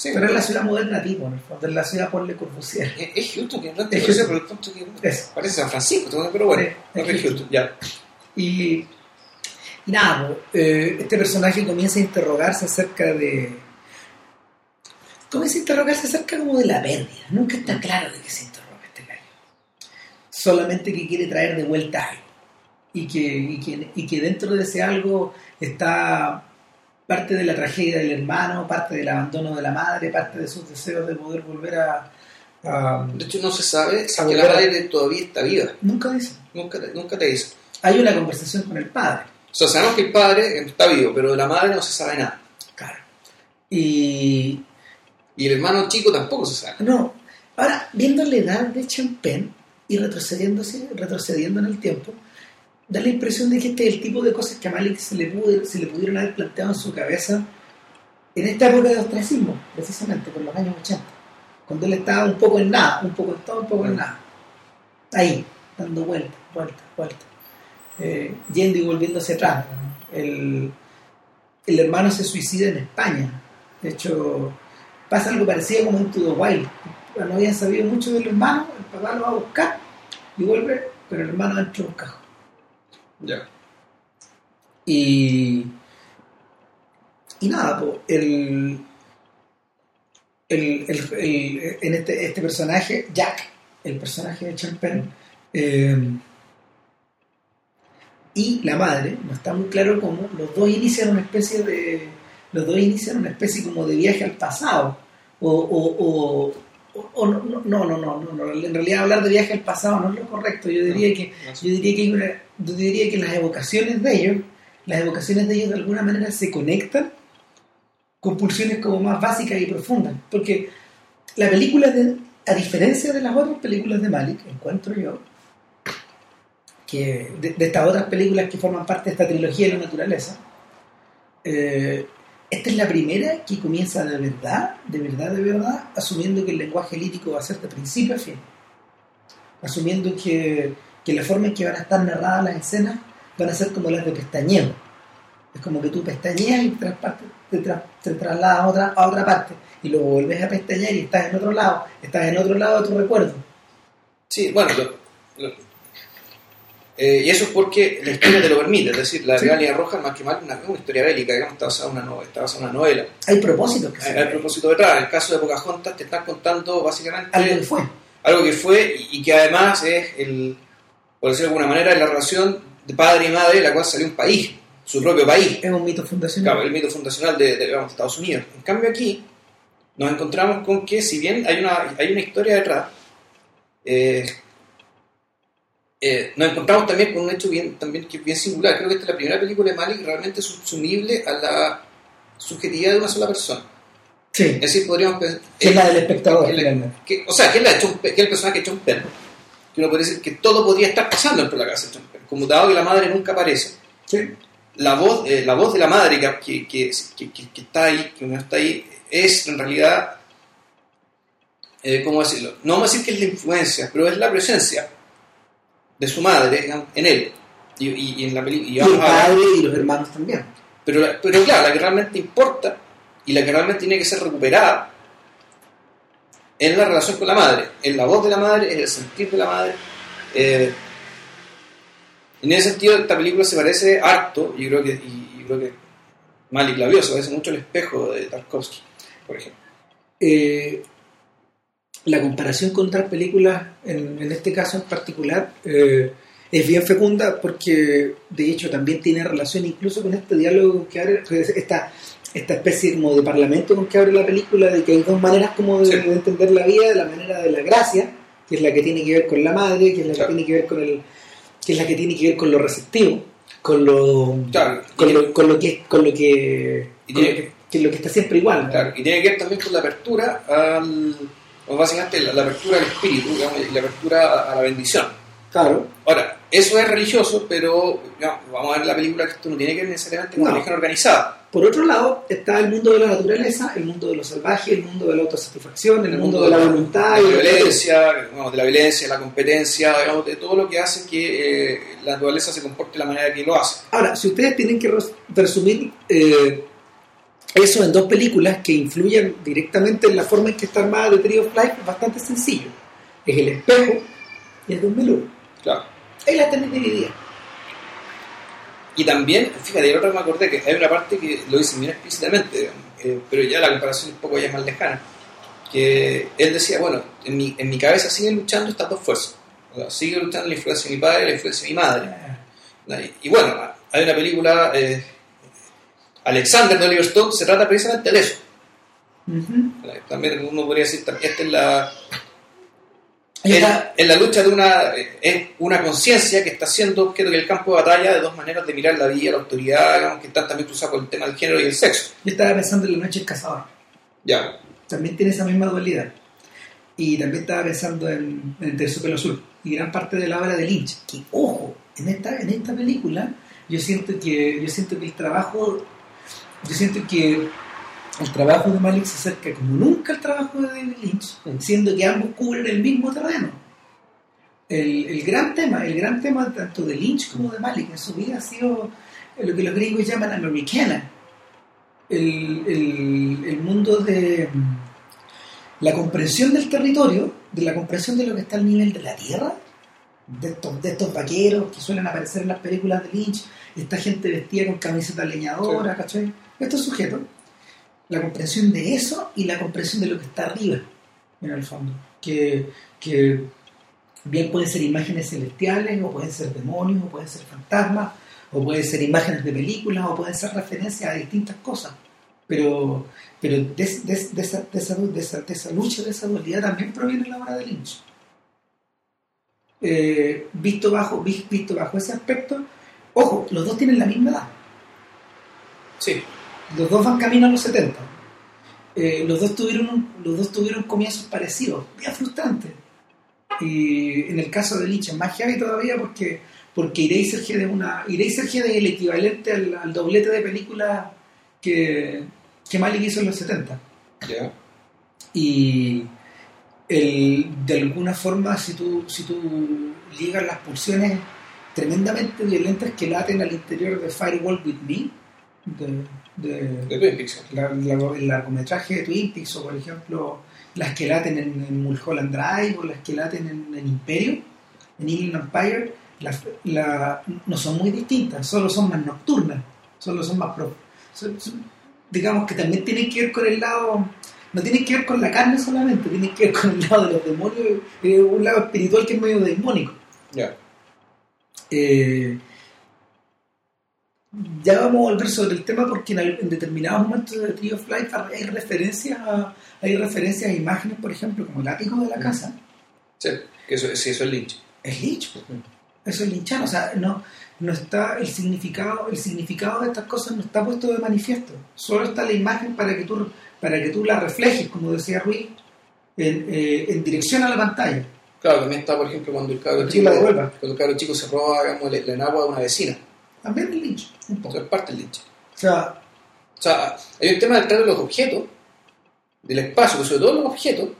Sí, pero es la ciudad moderna tipo, en el fondo, es la ciudad por Le Corbusier. Es es Houston, que no te Es parece, Houston. pero el punto que Es. parece San Francisco, pero bueno, Sí, no es es Houston, ya. Y, y nada, eh, este personaje comienza a interrogarse acerca de. Comienza a interrogarse acerca como de la pérdida. Nunca está claro de qué se interroga este gallo. Solamente que quiere traer de vuelta algo. Y que, y que, y que dentro de ese algo está parte de la tragedia del hermano, parte del abandono de la madre, parte de sus deseos de poder volver a. a- De hecho, no se sabe si que la madre todavía está viva. nunca dice. Nunca te, nunca te dice. Hay una conversación con el padre. O sea, sabemos que el padre está vivo, pero de la madre no se sabe nada. Claro. Y Y el hermano chico tampoco se sabe. No, ahora, viendo la edad de Champagne y retrocediéndose, retrocediendo en el tiempo, da la impresión de que este es el tipo de cosas que a Malik se le, pude- se le pudieron haber planteado en su cabeza en esta época de ostracismo, precisamente, por los años 80, cuando él estaba un poco en nada, un poco en todo, un poco en nada. Ahí, dando vueltas, vueltas, vueltas. Eh, yendo y volviendo hacia atrás. El, el hermano se suicida en España. De hecho, pasa algo parecido como en the Wild. No habían sabido mucho del hermano, el papá lo va a buscar y vuelve con el hermano dentro de un cajón. Ya. Y, y nada, el, el, el- en este, este personaje, Jack, el personaje de Champagne, eh, y la madre, no está muy claro cómo, los dos inician una especie de, los dos inician una especie como de viaje al pasado, o, o- o- o no, no, no, no, no, no, en realidad hablar de viaje al pasado no es lo correcto, yo diría que yo diría que una, yo diría que las evocaciones de ellos, las evocaciones de ellos de alguna manera se conectan con pulsiones como más básicas y profundas, porque la película, de, a diferencia de las otras películas de Malik, encuentro yo que de, de estas otras películas que forman parte de esta trilogía de la naturaleza, eh, esta es la primera que comienza de verdad, de verdad, de verdad, asumiendo que el lenguaje lírico va a ser de principio a fin asumiendo que, que la forma en que van a estar narradas las escenas van a ser como las de pestañeo. Es como que tú pestañeas y te, trasparte- te, tra- te trasladas a otra, a otra parte y luego vuelves a pestañear y estás en otro lado, estás en otro lado de tu recuerdo. Sí, bueno, lo- lo- eh, y eso es porque la historia te lo permite, es decir, la Sí. Línea Roja, más que mal, una, una historia bélica, digamos, está basada en una novela. Está basada en una novela. Hay propósitos que se Hay, hay propósito detrás. En el caso de Pocahontas te están contando básicamente algo que fue. algo que fue y, y que además es, el, por decirlo de alguna manera, es la relación de padre y madre de la cual salió un país, su propio país. Es un mito fundacional. Claro, el mito fundacional de, de, digamos, de Estados Unidos. En cambio aquí nos encontramos con que si bien hay una, hay una historia detrás, eh, eh, nos encontramos también con un hecho bien, también que es bien singular. Creo que esta es la primera película de Malik realmente subsumible a la subjetividad de una sola persona. Sí, Es decir, podríamos pensar... que es la del espectador, que la- finalmente. que- o sea, que es, la de John que es el personaje de John Penn. Que uno puede decir que todo podría estar pasando dentro de la casa de John Penn. Como dado que la madre nunca aparece, Sí. la voz, eh, la voz de la madre que, que, que, que- que- que está ahí, que no está ahí, es en realidad, eh, ¿cómo decirlo? No vamos a decir que es la influencia, pero es la presencia de su madre digamos, en él. Y, y- y en la película. y Y el padre y los hermanos también. pero, pero claro, la que realmente importa y la que realmente tiene que ser recuperada es la relación con la madre, es la voz de la madre, es el sentir de la madre. eh, en ese sentido, esta película se parece harto, y creo que, y, y creo que Malik la vio, se parece mucho al espejo de Tarkovsky, por ejemplo. eh, la comparación con otras películas, en, en este caso en particular, eh, es bien fecunda porque de hecho también tiene relación incluso con este diálogo que abre, esta, esta especie como de parlamento con que abre la película, de que hay dos maneras como de, Sí. de entender la vida, de la manera de la gracia, que es la que tiene que ver con la madre, que es la Claro. que tiene que ver con el que es la que tiene que ver con lo receptivo, con lo Claro, con lo, con lo que con lo que, con lo que, que es lo que está siempre igual ¿no? claro, y tiene que ver también con la apertura al, o básicamente la, la apertura al espíritu digamos, y la apertura a, a la bendición. Claro. Ahora, eso es religioso, pero digamos, vamos a ver la película que esto no tiene que ver necesariamente con No. religión organizada. Por otro lado, está el mundo de la naturaleza, el mundo de lo salvaje, el mundo de la autosatisfacción, el, mundo, de la voluntad. de la violencia, digamos, de la violencia, la competencia, digamos, de todo lo que hace que eh, la naturaleza se comporte de la manera que lo hace. Ahora, si ustedes tienen que res- resumir eh, eso en dos películas que influyen directamente en la forma en que está armada The Tree of Life, es bastante sencillo. Es el espejo y es Don Melur. Claro. Ahí la tenés dividida. Y también, fíjate, otra me acordé que hay una parte que lo dice bien explícitamente, eh, pero ya la comparación un poco ya es más lejana, que él decía, bueno, en mi, en mi cabeza siguen luchando estas dos fuerzas. O sea, sigue luchando la influencia de mi padre y la influencia de mi madre. Y, y bueno, hay una película, eh, Alexander de Oliver Stone, se trata precisamente de eso. También uno podría decir, esta es la, es, la lucha de una, es una conciencia que está siendo objeto del campo de batalla de dos maneras de mirar la vida, la autoridad, digamos, que están también cruzadas con el tema del género y el sexo. Yo estaba pensando en La Noche del Cazador. Ya, También tiene esa misma dualidad. Y también estaba pensando en, en Terciopelo Azul. Y gran parte de la obra de Lynch. Que, ojo, en esta, en esta película yo siento que yo siento que el trabajo yo siento que el trabajo de Malik se acerca como nunca al trabajo de David Lynch, siendo que ambos cubren el mismo terreno. El, el gran tema, el gran tema tanto de Lynch como de Malik en su vida ha sido lo que los gringos llaman americana. El, el- el mundo de mm, la comprensión del territorio, de la comprensión de lo que está al nivel de la tierra, de estos, de estos vaqueros que suelen aparecer en las películas de Lynch, esta gente vestida con camiseta leñadora, ¿cachai? Estos sujetos, la comprensión de eso y la comprensión de lo que está arriba, en el fondo, que, que bien pueden ser imágenes celestiales, o pueden ser demonios, o pueden ser fantasmas, o pueden ser imágenes de películas, o pueden ser referencias a distintas cosas. Pero, pero de, de- de esa, de, esa, lucha, de esa dualidad también proviene la obra de Lynch. Eh, visto, bajo, vis- visto bajo ese aspecto, ojo, los dos tienen la misma edad. sí, Los dos van camino a los 70. Eh, los, dos tuvieron un- los dos tuvieron comienzos parecidos, bien frustrantes. Y en el caso de Lynch es más heavy todavía porque, porque Eraserhead es, una, es el equivalente al, al doblete de películas que, que Malik hizo en los 70. ya, Y el- de alguna forma, si tú, si tú ligas las pulsiones tremendamente violentas que laten al interior de Firewall With Me, de, de- de Twin Peaks. la- la- el largometraje de Twin Peaks, o por ejemplo, las que laten en, en Mulholland Drive, o las que laten en, en Imperio, en Inland Empire, la- no son muy distintas, solo son más nocturnas, solo son más... pro- son- son- digamos que también tienen que ver con el lado... No tienen que ver con la carne solamente, tienen que ver con el lado de los demonios, eh, un lado espiritual que es medio demónico. Ya, Eh, ya vamos a volver sobre el tema porque en, en determinados momentos de Tree of Life hay referencias a, hay referencias a imágenes, por ejemplo, como el ático de la casa. sí, eso, sí, eso es Lynch. Es Lynch, pues. eso es linchano, o sea, no, no está el significado, el significado de estas cosas no está puesto de manifiesto, solo está la imagen para que tú, para que tú la reflejes, como decía Ruiz, en, eh, en dirección a la pantalla. Claro, también está, por ejemplo, cuando el cabro chico, la devuelva. cuando el cabro chico se roba, digamos, el, el enagua de una vecina. También es Lynch. Eso es parte del Lynch. O sea, O sea, hay un tema detrás de los objetos, del espacio, sobre todo los objetos,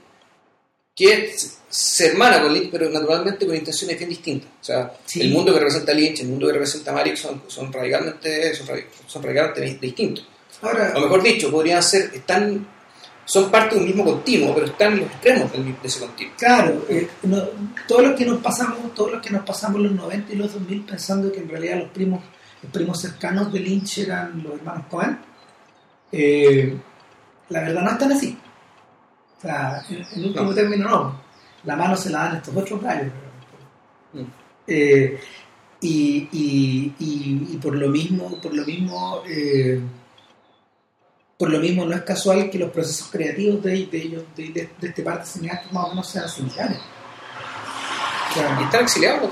que se- hermana con Lynch, pero naturalmente con intenciones bien distintas. O sea, Sí. el mundo que representa Lynch, el mundo que representa Marik son, son radicalmente, son, son radicalmente distintos. ahora, O mejor dicho, podrían ser, están, son parte de un mismo continuo, pero están en los extremos de ese continuo. Claro, eh, no- todos los que nos pasamos, todos los que nos pasamos los 90 y los 2000 pensando que en realidad los primos, los primos cercanos de Lynch eran los hermanos Cohen, eh, la verdad no están así. O sea, en, en último No. término no. La mano se la dan estos otros gallos. Mm. Eh, y, y, y, y por lo mismo, por lo mismo, eh, por lo mismo no es casual que los procesos creativos de, de ellos, de, de, de este par de cineastas más o menos sean similares. O sea, Y están exiliados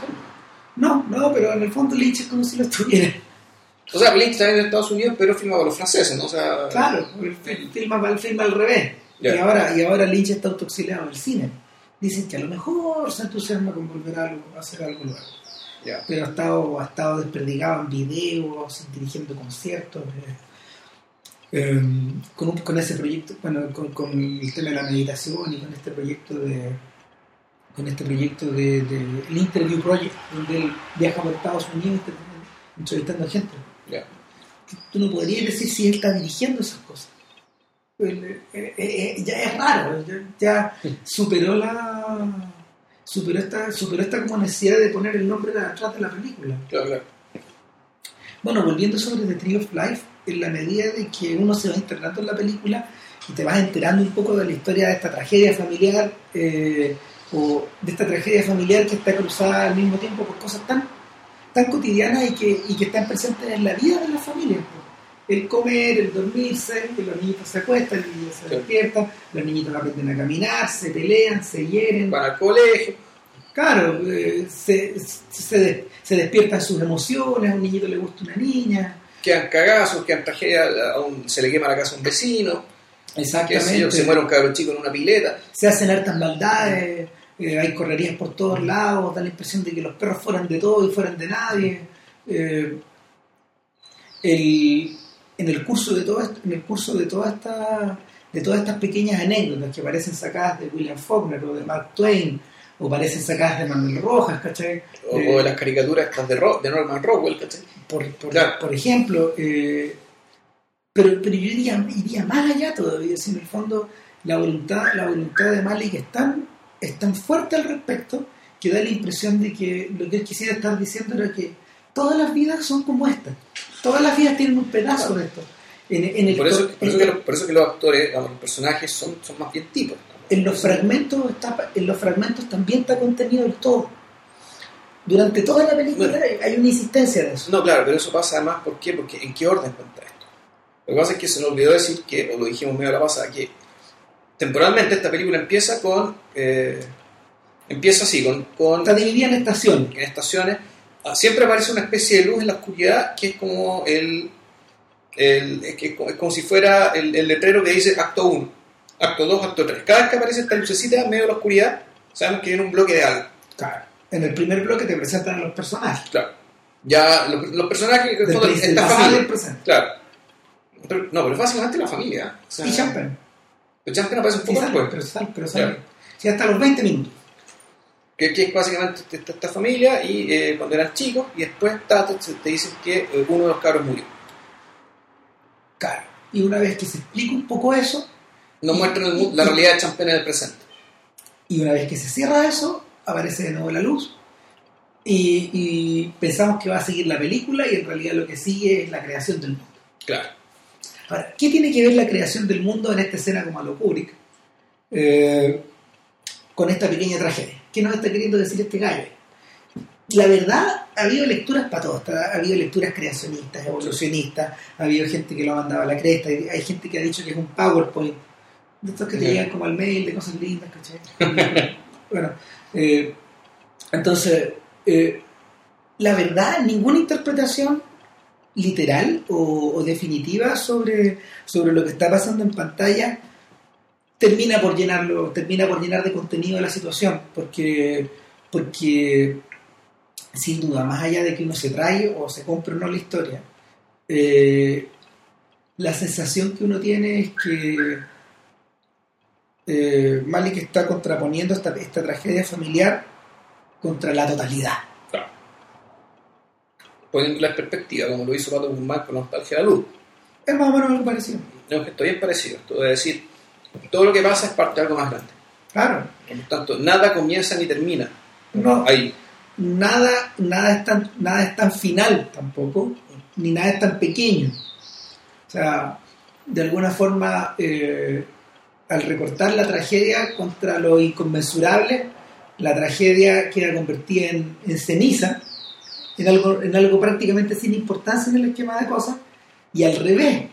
no, no, pero en el fondo Lynch es como si lo estuviera. O sea, Lynch está en Estados Unidos, pero filma con los franceses, ¿no? O sea, Claro, filma, el filma al revés. Y, ahora, y ahora Lynch está autoexiliado del cine. Dicen que a lo mejor se entusiasma con volver a, algo- a hacer algo nuevo. Ya. Pero ha estado, ha estado desperdigado en videos, dirigiendo conciertos. eh, eh, con, un- con ese proyecto, bueno, con, con el tema de la meditación y con este proyecto de con este proyecto de, de- el Interview Project, donde él viaja por Estados Unidos entrevistando a gente. Ya. Tú no podrías decir si él está dirigiendo esas cosas. Él, eh, eh, eh, ya es raro, ya, ya superó la superó esta, superó esta como necesidad de poner el nombre atrás de la película. Claro, claro. Bueno, volviendo sobre The Tree of Life, en la medida de que uno se va internando en la película y te vas enterando un poco de la historia de esta tragedia familiar, eh, o de esta tragedia familiar que está cruzada al mismo tiempo por cosas tan, tan cotidianas y que, y que están presentes en la vida de la familia. El comer, el dormirse, que los niñitos se acuestan, los niños se despiertan, los niñitos aprenden a caminar, se pelean, se hieren, Van al colegio. Claro, eh, se, se, se despiertan sus emociones, a un niñito le gusta una niña. Quedan cagazos, quedan tragedias, a un- se le quema la casa a un vecino. Exactamente. se muere un cabrón chico en una pileta. Se hacen hartas maldades, eh, hay correrías por todos lados, da la impresión de que los perros fueran de todo y fueran de nadie. Eh, el- en el curso de todo esto- en el curso de toda esta de todas estas pequeñas anécdotas que parecen sacadas de William Faulkner o de Mark Twain o parecen sacadas de Manuel Rojas, ¿cachai? O, Eh, o las caricaturas estas de, Ro- de Norman Rockwell, ¿cachai? por, por, Claro. por ejemplo, eh, pero, pero yo iría, iría más allá todavía, si en el fondo la voluntad, la voluntad de Malik es tan, es tan fuerte al respecto que da la impresión de que lo que él quisiera estar diciendo era que todas las vidas son como esta, todas las vidas tienen un pedazo de esto. En, en el Por eso, por, eso que los, por eso que los actores, los personajes son, son más bien tipos. En los fragmentos está, en los fragmentos también está contenido el todo. Durante toda la película Bueno. hay- una insistencia de eso. No, claro, pero eso pasa además, ¿por qué? Porque ¿en qué orden cuenta esto? Lo que pasa es que se nos olvidó decir que, o lo dijimos medio a la pasada, que temporalmente esta película empieza con... eh, empieza así, con, con Está dividida en estaciones. en estaciones, ah, siempre aparece una especie de luz en la oscuridad que es como el, el- es, que es como si fuera el, el letrero que dice acto 1, acto 2, acto 3. Cada vez que aparece esta lucecita en medio de la oscuridad, sabemos que viene un bloque de algo. Claro. En el primer bloque te presentan a los personajes. Claro. Ya los, los personajes que son esta familia. presente. Claro. Pero- no, pero es básicamente la familia. ¿eh? O sea, Y Champagne. Pero Champagne aparece un poco después. pero sale, pero sale. Sí, hasta los 20 minutos. que, que es básicamente esta, esta familia y eh, cuando eran chicos y después ta, te, te dicen que eh, uno de los cabros murió. Claro. Y una vez que se explica un poco eso, Nos muestran el la realidad de Champagne en el presente. y una vez que se cierra eso, aparece de nuevo la luz. Y, y pensamos que va a seguir la película y en realidad lo que sigue es la creación del mundo. Claro. Ahora, ¿qué tiene que ver la creación del mundo en esta escena como a lo Kubrick eh, con esta pequeña tragedia? ¿Qué nos está queriendo decir este gallo? La verdad, ha habido lecturas para todo. Ha habido lecturas creacionistas, evolucionistas, ha habido gente que lo ha mandado a la cresta, hay gente que ha dicho que es un PowerPoint, de estos que te llegan como al mail, de cosas lindas, ¿cachai? bueno, eh, entonces, eh, la verdad, ninguna interpretación literal o, o definitiva sobre, sobre lo que está pasando en pantalla termina por llenarlo, termina por llenar de contenido la situación, porque, porque sin duda, más allá de que uno se trae o se compre o no la historia, eh, la sensación que uno tiene es que eh, Malik está contraponiendo esta, esta tragedia familiar contra la totalidad. Poniendo la perspectiva, como lo hizo Pato Guzmán con Nostalgia de la Luz. Es más o menos algo parecido. Es un gesto bien parecido. Esto de decir, todo lo que pasa es parte de algo más grande. Claro, Por lo tanto, nada comienza ni termina. no, Ahí. nada, nada, es tan, nada es tan final tampoco, ni nada es tan pequeño. O sea, de alguna forma, eh, al recortar la tragedia contra lo inconmensurable, la tragedia queda convertida en, en ceniza, en algo, en algo prácticamente sin importancia en el esquema de cosas, y al revés,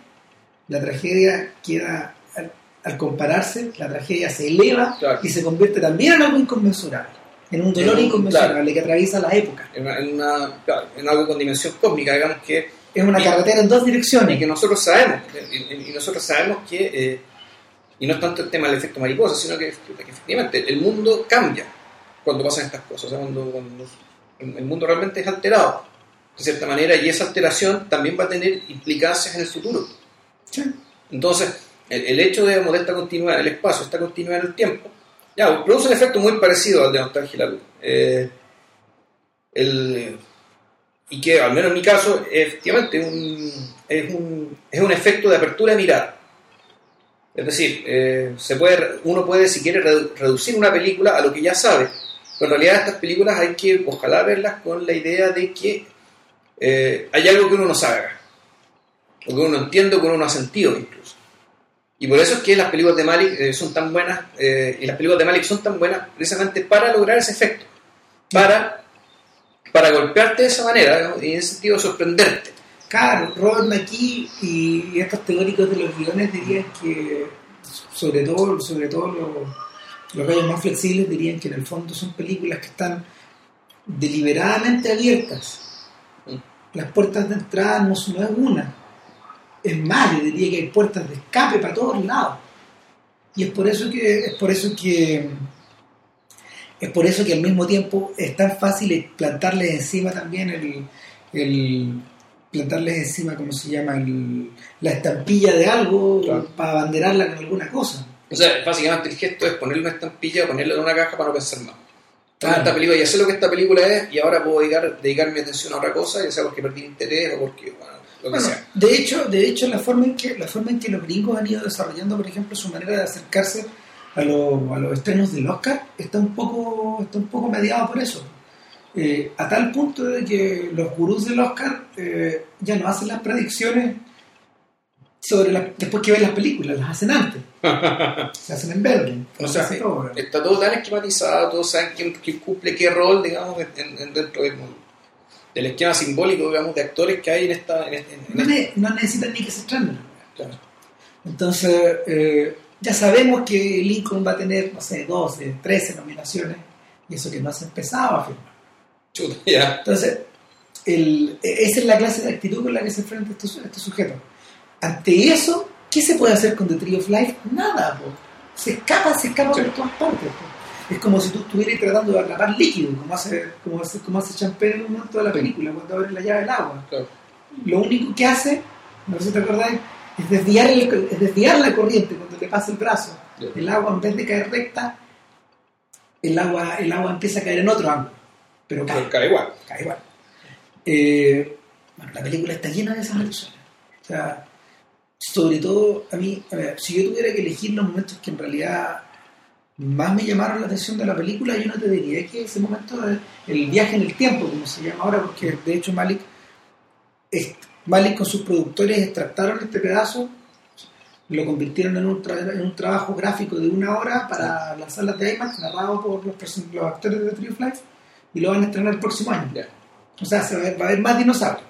la tragedia queda, al, al compararse, la tragedia se eleva Claro. y se convierte también en algo inconmensurable, en un dolor En inconmensurable que atraviesa la época. En, una, una- claro, en algo con dimensión cósmica, digamos que Es una Y- carretera en dos y direcciones. que nosotros sabemos, y, y- y nosotros sabemos que, eh, Y no es tanto el tema del efecto mariposa, sino que, que efectivamente el mundo cambia cuando pasan estas cosas, o sea, cuando, cuando el mundo realmente es alterado, de cierta manera, y esa alteración también va a tener implicancias en el futuro. Sí. Entonces, el, el hecho de, de esta continuidad en el espacio, esta continuidad en el tiempo, ya, produce un efecto muy parecido al de Nostalgia y la Luz. Eh, el, y que, al menos en mi caso, efectivamente un, es, un, es un efecto de apertura de mirada. Es decir, eh, se puede, uno puede, si quiere, redu- reducir una película a lo que ya sabe, pero en realidad estas películas hay que, ojalá, verlas con la idea de que eh, hay algo que uno no sabe o que uno no entiende, o que uno no ha sentido incluso. Y por eso es que las películas de Malik eh, son tan buenas, y las películas de Malik son tan buenas precisamente para lograr ese efecto, para, para golpearte de esa manera, y en ese sentido sorprenderte. Claro, Robert McKee y, estos teóricos de los guiones dirían que, sobre todo, sobre todo los, los rayos más flexibles dirían que en el fondo son películas que están deliberadamente abiertas. Mm. Las puertas de entrada no, no es una, es más, yo diría que hay puertas de escape para todos lados. Y es por eso que, es por eso que, es por eso que al mismo tiempo es tan fácil plantarles encima también el, el plantarles encima, ¿cómo se llama? El- la estampilla de algo Claro. para abanderarla con alguna cosa. O sea, básicamente el gesto es ponerle una estampilla, ponerle en una caja para no pensar más. Claro. Esta película, ya sé lo que esta película es y ahora puedo dedicar, dedicar mi atención a otra cosa, ya sea porque perdí interés o porque, bueno, lo que Bueno, sea. de hecho, de hecho la forma en que la forma en que los gringos han ido desarrollando, por ejemplo, su manera de acercarse a, lo- a los estrenos del Oscar está un poco está un poco mediado por eso. Eh, a tal punto de que los gurús del Oscar eh, ya no hacen las predicciones sobre la- después que ven las películas, las hacen antes. Se hacen en verde. O sea. Está todo tan esquematizado, todos saben quién, quién cumple qué rol, digamos, en- en- dentro del, del esquema simbólico, digamos, de actores que hay en esta... En, este- en- no, este- ne- no necesitan ni que se estrenen. claro. Entonces, eh, ya sabemos que Lincoln va a tener, no sé, 12, 13 nominaciones, y eso que no se empezaba a firmar. Chuta. Entonces, el- e- esa es la clase de actitud con la que se enfrenta este, este sujeto. Ante eso, ¿qué se puede hacer con The Tree of Life? Nada, po. se escapa, se escapa Sí. por todas partes. po. Es como si tú estuvieras tratando de atrapar líquido, como hace, como hace, como hace Champagne en un momento de la película, cuando abre la llave del agua. Claro. Lo único que hace, no sé si te acordáis, es desviar, el- es desviar la corriente cuando le pasa el brazo. Ya. El agua, en vez de caer recta, el agua, el agua empieza a caer en otro ángulo. Pero cae Pero cae igual. cae igual. Eh, bueno, la película está llena de esas alusiones. O sea, sobre todo, a mí, a ver, si yo tuviera que elegir los momentos que en realidad más me llamaron la atención de la película, yo no te diría que ese momento el viaje en el tiempo, como se llama ahora, porque de hecho Malik, Malik con sus productores extractaron este pedazo, lo convirtieron en un, tra- en un trabajo gráfico de una hora para las salas de IMAX, narrado por los, los actores de The Tree of Life, y lo van a estrenar el próximo año. Ya. O sea, se va, a ver, va a haber más dinosaurios.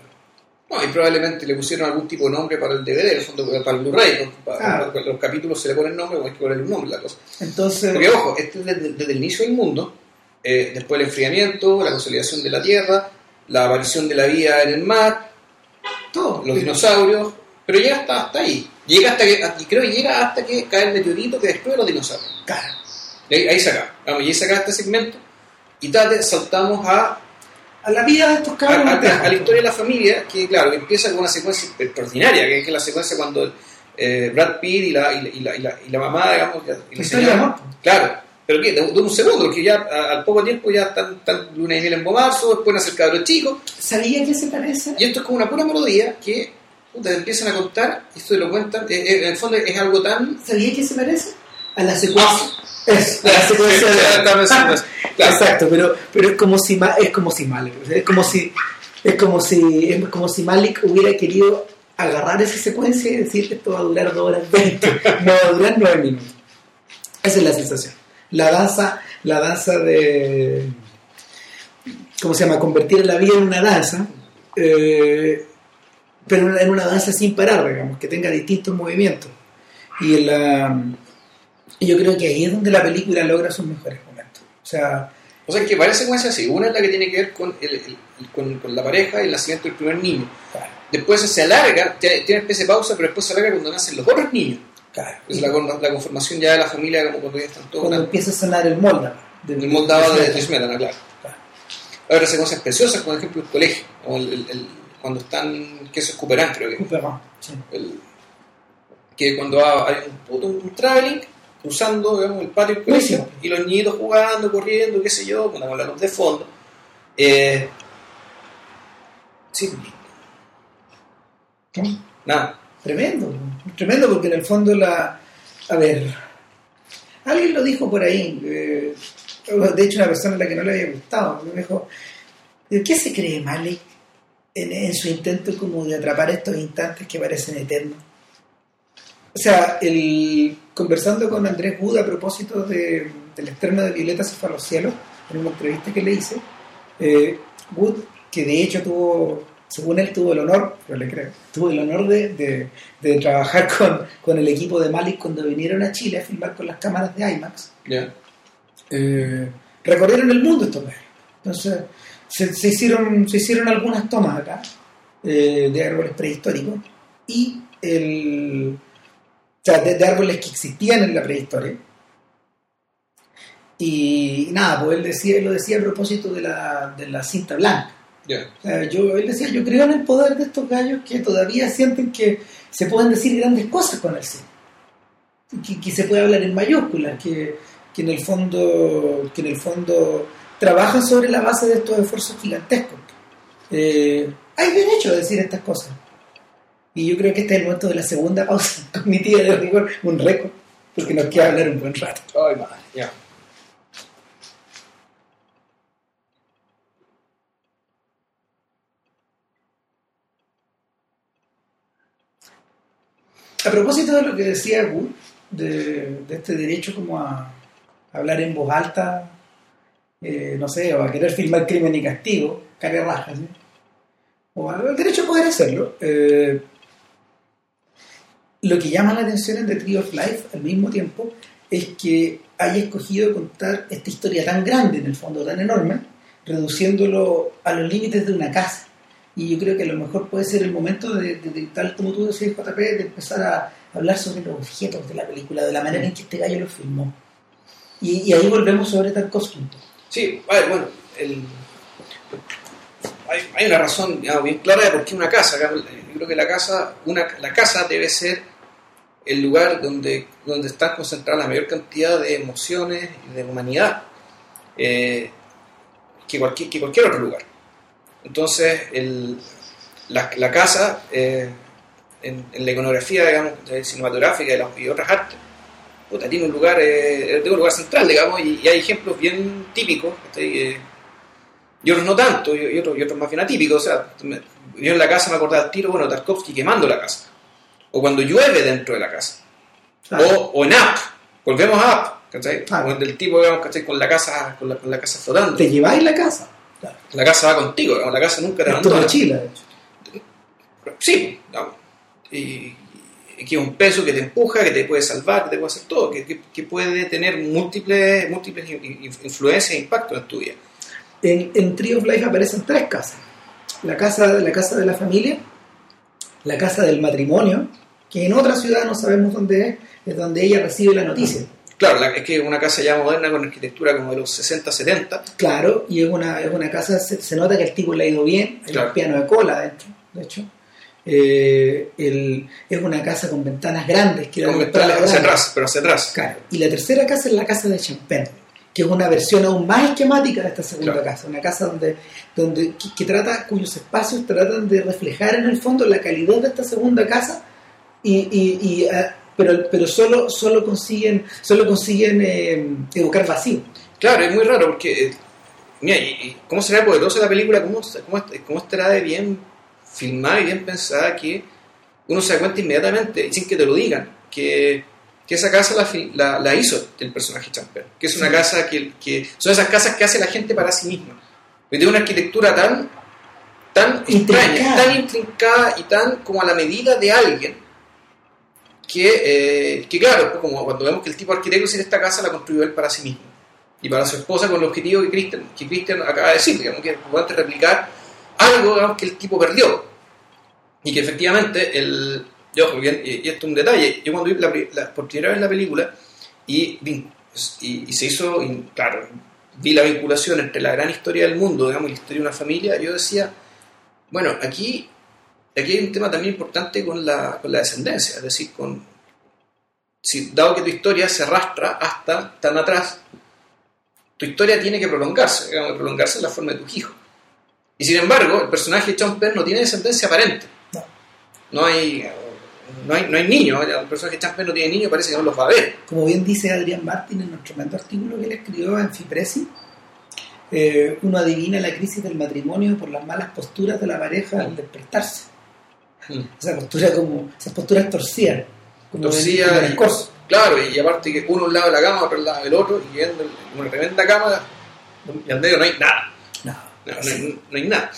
No, y probablemente le pusieron algún tipo de nombre para el DVD, en el fondo, para el Blu-ray. los capítulos se le pone el nombre, o hay que ponerle un nombre la cosa. Entonces, Porque, ojo, este es desde, desde el inicio del mundo, eh, después el enfriamiento, la consolidación de la Tierra, la aparición de la vida en el mar, todo. los dinosaurios, pero llega hasta, hasta ahí. Llega hasta que, y creo que llega hasta que cae el meteorito que destruye los dinosaurios. Claro. Y ahí, ahí se acaba. Vamos, y ahí se acaba este segmento. Y tate, saltamos a, A la vida de estos cabros. a- la historia de la familia, que claro, que empieza con una secuencia extraordinaria, que es la secuencia cuando eh, Brad Pitt y la, y, la, y, la, y la- y la mamá, digamos, y la señora-. Claro, pero ¿qué? De, de un segundo, porque ya a- al poco tiempo ya están, están luna y miel en marzo, después nace el cabro chico, ¿Sabía que se parece? y esto es como una pura melodía que puta, te empiezan a contar, y esto te lo cuentan, eh, eh, en el fondo es algo tan... ¿Sabía que se parece? A la secuencia. Es, la secuencia de. Exacto, pero, pero es como si es como si Malik, es como si es como si es como si Malik hubiera querido agarrar esa secuencia y decir esto va a durar 2 horas 20, no va a durar 9 minutos. Esa es la sensación. La danza, la danza de ¿cómo se llama? convertir la vida en una danza, eh, pero en una- danza sin parar, digamos, que tenga distintos movimientos. Y la y yo creo que ahí es donde la película logra sus mejores momentos. O sea, O sea, que varias secuencias así. Una es la que tiene que ver con, el, el- con, con la pareja y el nacimiento del primer niño. Después se alarga, tiene, especie de pausa, pero después se alarga cuando nacen los otros niños. Claro. Es la, la conformación ya de la familia como cuando ya están todos Cuando empieza a sonar el molda. El moldado de, de Smetana. Claro. Claro. Ahora hace cosas preciosas, por ejemplo, el colegio, o el, cuando están, que eso es Cooperán, creo que, Couperin, sí. el- que cuando ha- hay un, un, un traveling cruzando digamos, el patio del colegio Buenísimo. y los niñitos jugando, corriendo, qué sé yo, con la luz de fondo. Eh, sí, ¿No? nada. Tremendo, tremendo porque en el fondo la... A ver, alguien lo dijo por ahí, eh, de hecho una persona a la que no le había gustado, me dijo, ¿de qué se cree Malik en, en su intento como de atrapar estos instantes que parecen eternos? O sea, el, conversando con Andrés Wood a propósito de- del estreno de Violeta cielos, en una entrevista que le hice, eh, Wood, que de hecho tuvo, según él tuvo el honor, pero le creo, tuvo el honor de, de- de trabajar con, con el equipo de Malik cuando vinieron a Chile a filmar con las cámaras de IMAX. Ya. Eh, recorrieron el mundo estos gallos. Entonces, se, se hicieron, se hicieron algunas tomas acá eh, de árboles prehistóricos y el, sea, de, de árboles que existían en la prehistoria. Y nada, pues él decía, lo decía a propósito de la, de la cinta blanca. Ya. O sea, yo, él decía, yo creo en el poder de estos gallos que todavía sienten que se pueden decir grandes cosas con el cine. Que, que se puede hablar en mayúsculas, que, que en el fondo, que en el fondo trabajan sobre la base de estos esfuerzos gigantescos. Eh, hay derecho a decir estas cosas. Y yo creo que este es el momento de la segunda pausa cognitiva de rigor, un récord, porque nos queda hablar un buen rato. Ay, madre. Ya. A propósito de lo que decía de, de este derecho como a hablar en voz alta, eh, no sé, o a querer filmar crimen y castigo, cara raja, ¿sí? o al derecho a poder hacerlo, eh, lo que llama la atención en The Tree of Life al mismo tiempo es que haya escogido contar esta historia tan grande, en el fondo tan enorme, reduciéndolo a los límites de una casa. Y yo creo que a lo mejor puede ser el momento de, tal como tú decías, JP, de empezar a hablar sobre los objetos de la película, de la manera en que este gallo lo filmó. Y, ahí volvemos sobre Tarkovsky. Sí, bueno, el- hay, hay una razón bien clara de por qué una casa. Yo creo que la casa, una, la casa debe ser el lugar donde, donde está concentrada la mayor cantidad de emociones y de humanidad eh, que, cualquier, que cualquier otro lugar. Entonces, la, casa, eh, en, la iconografía digamos, cinematográfica y, la- y otras artes, puta, tiene un lugar, eh, tiene un lugar central, digamos, y, hay ejemplos bien típicos. Eh, y otros no tanto, y, otros, más bien atípicos. O sea, yo en la casa me acordaba al tiro, bueno, Tarkovsky quemando la casa, o cuando llueve dentro de la casa, o, o en App, volvemos a App, ¿cachai? Claro. Cuando el tipo, digamos, ¿cachai? Con la casa, con la, con la casa flotando. ¿Te lleváis la casa? Claro. La casa va contigo, digamos, la casa nunca te Es tu abandona. mochila, de hecho. Sí, digamos. Y, que es un peso que te empuja, que te puede salvar, que te puede hacer todo, que, que- que puede tener múltiples, múltiples in- in- influencias e impactos en tu vida. En, en Tree of Life aparecen tres casas. La casa, la casa de la familia, la casa del matrimonio, que en otra ciudad no sabemos dónde es, es donde ella recibe la noticia. Claro, la- es que es una casa ya moderna con arquitectura como de los 60, 70. Claro, y es una, es una casa, se, se nota que el tipo le ha ido bien, hay Claro. un piano de cola dentro, de hecho. Eh, el- es una casa con ventanas grandes, que Con ventanas hacia atrás, pero hacia atrás. Claro. Y la tercera casa es la casa de Champagne, que es una versión aún más esquemática de esta segunda Claro. casa, una casa donde, donde que, que trata, cuyos espacios tratan de reflejar en el fondo la calidad de esta segunda casa, y, y- y, ah, pero, pero solo, solo consiguen, solo consiguen eh, evocar vacío. Claro, es muy raro porque, eh, mira, y, cómo será poderosa la película, cómo, cómo, cómo estará de bien filmada y bien pensada que uno se da cuenta inmediatamente, sin que te lo digan, que, que esa casa la, la, la hizo el personaje Champer, que es una casa que, que son esas casas que hace la gente para sí misma. Y tiene una arquitectura tan, tan Intrincada. extraña, tan intrincada y tan como a la medida de alguien que, eh, que claro, como cuando vemos que el tipo arquitecto hizo esta casa la construyó él para sí mismo y para su esposa con el objetivo que Christian, que Christian acaba de decir, digamos, que poder replicar algo digamos, que el tipo perdió. Y que efectivamente el, Yo, y, esto es un detalle, yo cuando vi la, la- por primera vez la película y, y, y se hizo, claro, vi la vinculación entre la gran historia del mundo, digamos, y la historia de una familia, yo decía, bueno, aquí, aquí hay un tema también importante con la, con la descendencia, es decir, con, si, dado que tu historia se arrastra hasta tan atrás, tu historia tiene que prolongarse, digamos, prolongarse en la forma de tus hijos. Y sin embargo, el personaje de Penn no tiene descendencia aparente. No. No hay, no hay, no hay niños, el personaje de Penn no tiene niños, parece que no los va a ver. Como bien dice Adrián Martín en un tremendo artículo que él escribió en Fipresi, eh, uno adivina la crisis del matrimonio por las malas posturas de la pareja al despertarse. Esa postura como, esas posturas torcidas. Como Torcida y-. Claro, y aparte que uno a un lado de la cama, otro lado del otro, y viendo una tremenda cama, y al medio no hay nada. No, No, no hay, no hay nada.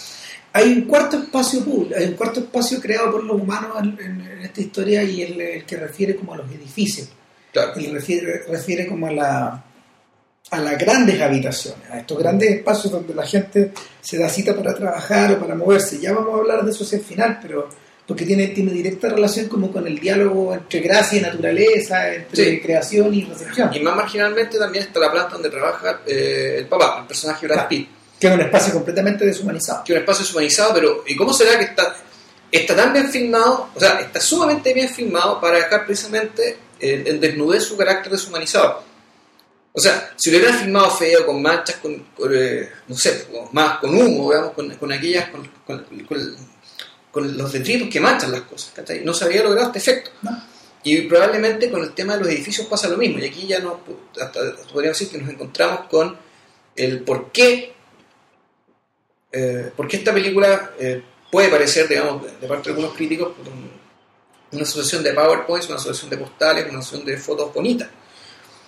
Hay un cuarto espacio público, hay un cuarto espacio creado por los humanos en, en- en esta historia y el, el que refiere como a los edificios. Claro. y refiere, refiere como a la a las grandes habitaciones, a estos grandes espacios donde la gente se da cita para trabajar o para moverse. Ya vamos a hablar de eso hacia el final, pero porque tiene, tiene directa relación como con el diálogo entre gracia y naturaleza, entre Sí. creación y recepción, Y más marginalmente también está la planta donde trabaja eh, el papá, el personaje de Brad Claro. Pitt. que es un espacio completamente deshumanizado. que es un espacio deshumanizado, pero ¿y cómo será que está, está tan bien filmado? O sea, está sumamente bien filmado para dejar precisamente en, en desnudez su carácter deshumanizado. O sea, si lo hubieran filmado feo, con manchas, con, con, eh, no sé, con- más con humo, digamos, con, con aquellas, con, con- los detritos que manchan las cosas, ¿cachai? no se habría logrado este efecto. ¿no? Y probablemente con el tema de los edificios pasa lo mismo. Y aquí ya no, hasta podríamos decir que nos encontramos con el por qué, eh, por qué esta película eh, puede parecer, digamos, de, parte de algunos críticos, un- una asociación de PowerPoints, una asociación de postales, una asociación de fotos bonitas.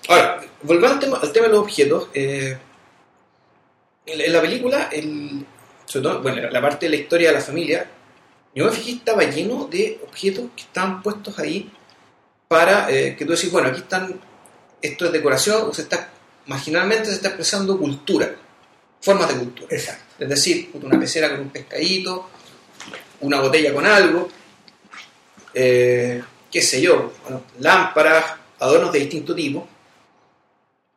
Ahora, volviendo al tema, al tema de los objetos, eh, en, en la película, el, sobre todo, bueno, la parte de la historia de la familia, yo me fijé estaba lleno de objetos que estaban puestos ahí para eh, que tú decís, bueno, aquí están, esto es decoración, o se está, marginalmente se está expresando cultura, formas de cultura. Exacto. Es decir, una pecera con un pescadito, una botella con algo, eh, qué sé yo, bueno, lámparas, adornos de distinto tipo.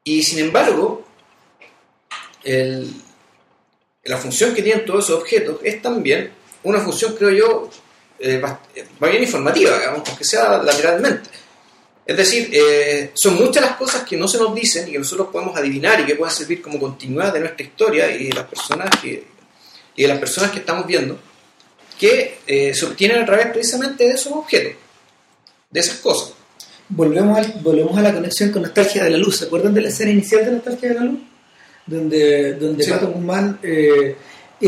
Y sin embargo, el- la función que tienen todos esos objetos es también una función, creo yo, eh, más bien informativa, digamos, aunque sea lateralmente. Es decir, eh, son muchas las cosas que no se nos dicen y que nosotros podemos adivinar y que pueden servir como continuidad de nuestra historia y de las personas que, y de las personas que estamos viendo, que eh, se obtienen a través precisamente de esos objetos, de esas cosas. Volvemos, al- volvemos a la conexión con Nostalgia de la Luz. ¿Se acuerdan de la escena inicial de Nostalgia de la Luz? Donde, donde Sí. Pato Guzmán eh,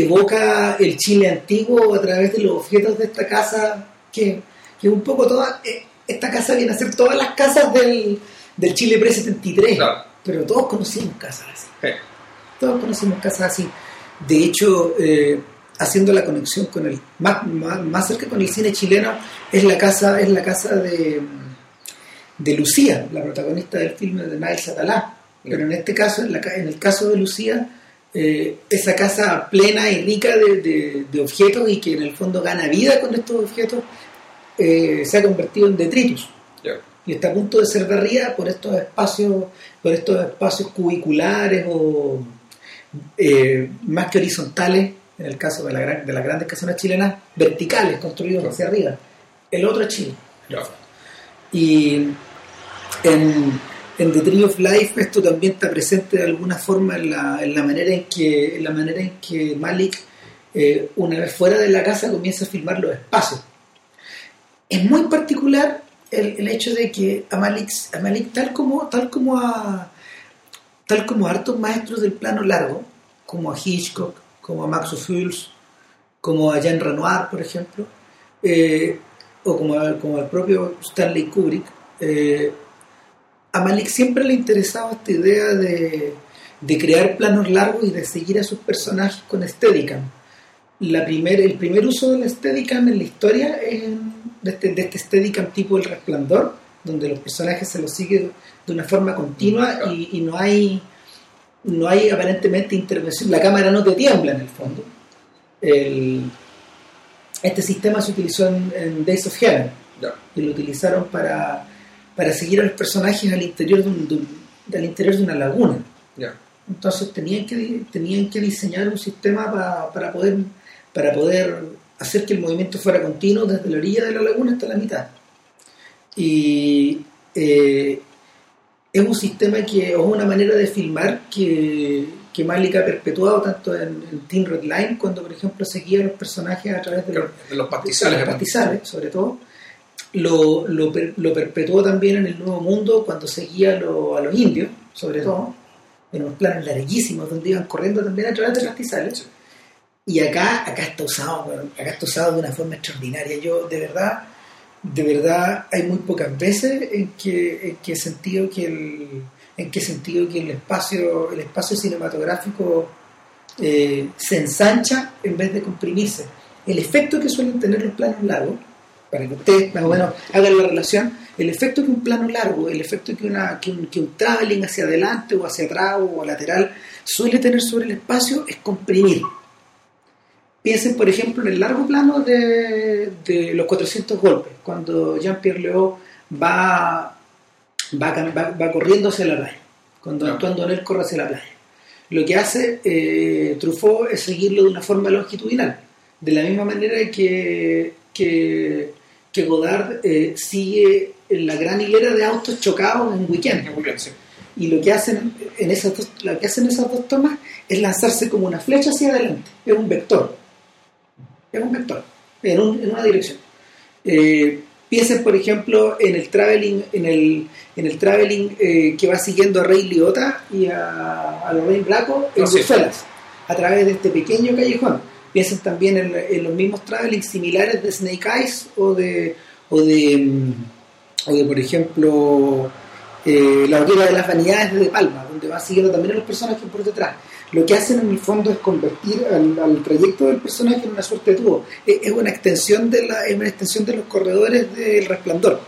evoca el Chile antiguo a través de los objetos de esta casa, que, que un poco toda. eh, esta casa viene a ser todas las casas del, del Chile pre-73, Claro. pero todos conocimos casas así. Todos conocimos casas así. De hecho, eh, haciendo la conexión con el más, más, más cerca con el cine chileno, es la casa, es la casa de, de Lucía, la protagonista del filme de Nail Satalá. Pero en este caso, en, la en el caso de Lucía, eh, esa casa plena y rica de, de- de objetos y que en el fondo gana vida con estos objetos, eh, se ha convertido en detritus. Y está a punto de ser barrida por estos espacios por estos espacios cubiculares o eh, más que horizontales en el caso de, la gran- de las grandes casonas chilenas verticales construidos hacia arriba. El otro es Chile. Y en, en The Tree of Life esto también está presente de alguna forma en la, manera en que en la manera en que Malik eh, una vez fuera de la casa comienza a filmar los espacios. Es muy particular el, hecho de que a Malik, a Malik tal como tal como a tal como a hartos maestros del plano largo como a Hitchcock como a Max Ophuls como a Jean Renoir por ejemplo eh, o como, a- al propio Stanley Kubrick eh, a Malik siempre le interesaba esta idea de, de crear planos largos y de seguir a sus personajes con Steadicam. La primer, el primer uso del Steadicam en la historia es de este, de este Steadicam tipo El Resplandor, donde los personajes se los sigue de una forma continua y, y no hay no hay aparentemente intervención, la cámara no te tiembla en el fondo. El- este sistema se utilizó en, en Days of Heaven, y lo utilizaron para, para seguir a los personajes al interior de, un, de un- del interior de una laguna. Ya. Entonces tenían que, tenían que diseñar un sistema pa- para, poder, para poder hacer que el movimiento fuera continuo desde la orilla de la laguna hasta la mitad. Y eh, es un sistema que, o es una manera de filmar que, que Malik ha perpetuado tanto en, en Teen Red Line, cuando por ejemplo seguía a los personajes a través de los, de los pastizales. de los además. pastizales, sobre todo. Lo, lo, lo perpetuó también en el Nuevo Mundo cuando seguía a los indios, sobre todo, en unos planos larguísimos donde iban corriendo también a través de pastizales. Y acá, acá está usado, acá está usado de una forma extraordinaria. Yo, de verdad, de verdad, hay muy pocas veces en que, en que sentido que el, en qué sentido que el espacio, el espacio cinematográfico eh, se ensancha en vez de comprimirse. El efecto que suelen tener los planos largos, para que ustedes más o menos hagan la relación, el efecto que un plano largo, el efecto que, una, que, un, que un traveling hacia adelante o hacia atrás o lateral suele tener sobre el espacio es comprimir. Piensen, por ejemplo, en el largo plano de, de los 400 golpes, cuando Jean-Pierre Léaud va, va, cam- va, va corriendo hacia la playa, cuando. Antoine Donnel corre hacia la playa. Lo que hace eh, Truffaut es seguirlo de una forma longitudinal, de la misma manera que, que, que Godard eh, sigue en la gran hilera de autos chocados en Weekend. Sí. Y lo que hacen en esas dos, lo que hacen esas dos tomas es lanzarse como una flecha hacia adelante. Es un vector. Es un vector. En, un- en una dirección. Eh, piensen, por ejemplo, en el traveling, en el, en el traveling eh, que va siguiendo a Rey Liotta y a, a Lorraine Bracco en sí. Bruselas, a través de este pequeño callejón. Piensen también en, en los mismos travelings similares de Snake Eyes o de, o de, mm, o de por ejemplo, eh, La hoguera de las vanidades de De Palma, donde va siguiendo también a los personajes por detrás. Lo que hacen en el fondo es convertir al, al trayecto del personaje en una suerte de tubo. Es, es una extensión de la, es una extensión de los corredores del resplandor,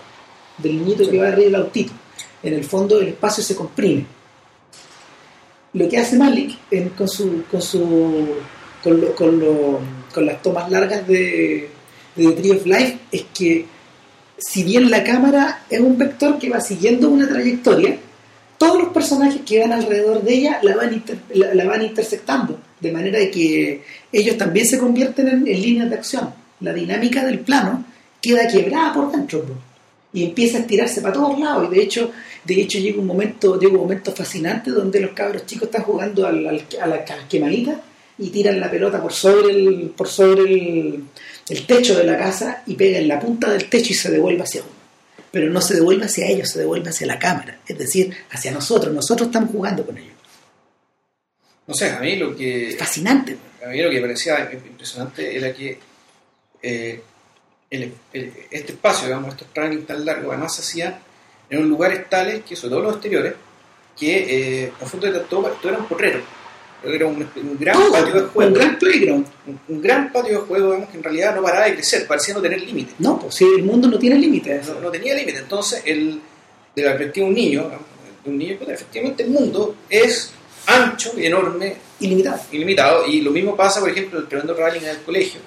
del niñito que va arriba del autito. En el fondo el espacio se comprime. Lo que hace Malik en- con su, con su con, lo- con, las tomas largas de, The Tree of Life es que si bien la cámara es un vector que va siguiendo una trayectoria, todos los personajes que van alrededor de ella la van, la, van intersectando, de manera que ellos también se convierten en, líneas de acción. La dinámica del plano queda quebrada por dentro y empieza a estirarse para todos lados. Y de hecho, de hecho llega un momento, llega un momento fascinante donde los cabros chicos están jugando a la quemadita y tiran la pelota por sobre el, por sobre el, el techo de la casa y pega en la punta del techo y se devuelve hacia uno. Pero no se devuelve hacia ellos, se devuelve hacia la cámara, es decir, hacia nosotros. Nosotros estamos jugando con ellos. No sé, a mí lo que. Es fascinante. A mí lo que parecía impresionante era que eh, el- el- este espacio, digamos, estos travelings tan largos, además se hacían en lugares tales que, sobre todo los exteriores, que eh, a fondo de todo, todo era un porrero. Era un, un gran Todo, patio de juego. un gran playground. un, un gran patio de juego, digamos, que en realidad no paraba de crecer, parecía no tener límite. No, pues si el mundo no tiene límites. No, no tenía límite. Entonces, el, de la perspectiva de un niño, de un niño, pues, efectivamente el mundo es ancho y enorme Ilimitado. ilimitado y lo mismo pasa por ejemplo el tremendo rally en el colegio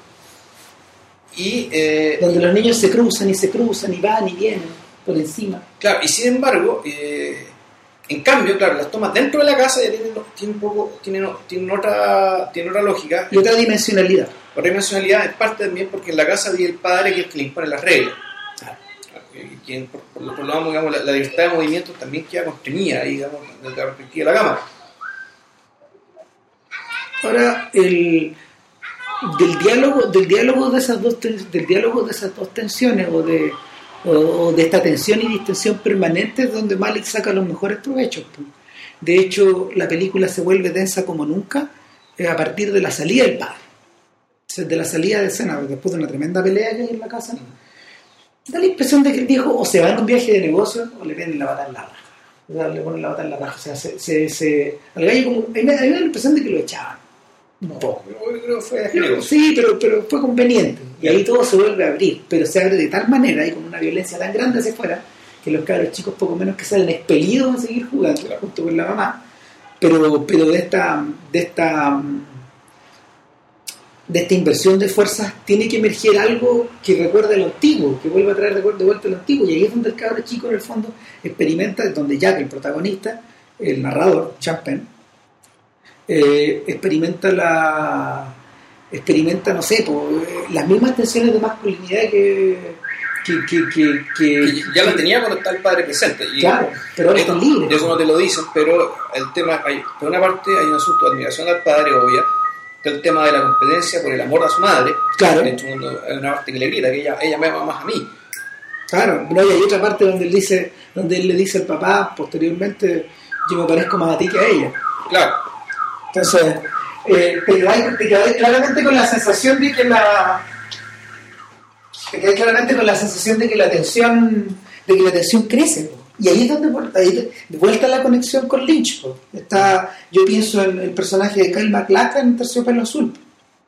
y eh, Donde los niños se cruzan y se cruzan y van y vienen por encima. claro y sin embargo eh, en cambio claro las tomas dentro de la casa ya tienen, tienen un poco tienen, tienen otra tienen otra lógica Y otra dimensionalidad. otra dimensionalidad es parte también porque en la casa vive el padre que es el que le impone las reglas Claro. Y quien, por, por lo tanto, digamos, la, la libertad de movimiento también queda contenida ahí, digamos, desde la perspectiva de la cámara Ahora, el, del diálogo, del diálogo de esas dos del diálogo de esas dos tensiones o de, o, de esta tensión y distensión permanente es donde Malik saca los mejores provechos. De hecho, la película se vuelve densa como nunca eh, a partir de la salida del padre. O De la salida de escena, después de una tremenda pelea que hay en la casa, da la impresión de que el viejo o se va en un viaje de negocio o le vienen la bata en la raja. O sea, le ponen la bata en la raja. O sea, se, se, se- como. A mí me a mí me da la impresión de que lo echaban. Fue generoso. Sí, pero, pero fue conveniente. Y ahí todo se vuelve a abrir. Pero se abre de tal manera y con una violencia tan grande hacia afuera que los cabros chicos poco menos que salen expelidos a seguir jugando Claro. junto con la mamá. Pero, pero de esta, de esta de esta inversión de fuerzas tiene que emerger algo que recuerde lo antiguo, que vuelva a traer de vuelta lo antiguo. Y ahí es donde el cabro chico en el fondo experimenta, donde Jack, el protagonista, el narrador, Champagne, eh, experimenta la experimenta, no sé, las mismas tensiones de masculinidad que, que, ya lo tenía cuando está el padre presente. Y claro, pero ahora están libres. Eso no te lo dicen, pero el tema, hay, por una parte hay un asunto de admiración al padre, obvia, el tema de la competencia por el amor a su madre. Claro. De hecho, hay una parte que le grita, que ella, ella me ama más a mí. Claro, pero hay otra parte donde él, dice, donde él le dice al papá, posteriormente, yo me parezco más a ti que a ella. Claro. Entonces, eh, te quedas claramente con la sensación de que la te quedas claramente con la sensación de que la tensión de que la tensión crece y ahí es donde ahí de vuelta la conexión con Lynch está yo pienso en el personaje de Kyle MacLachlan en Terciopelo Azul.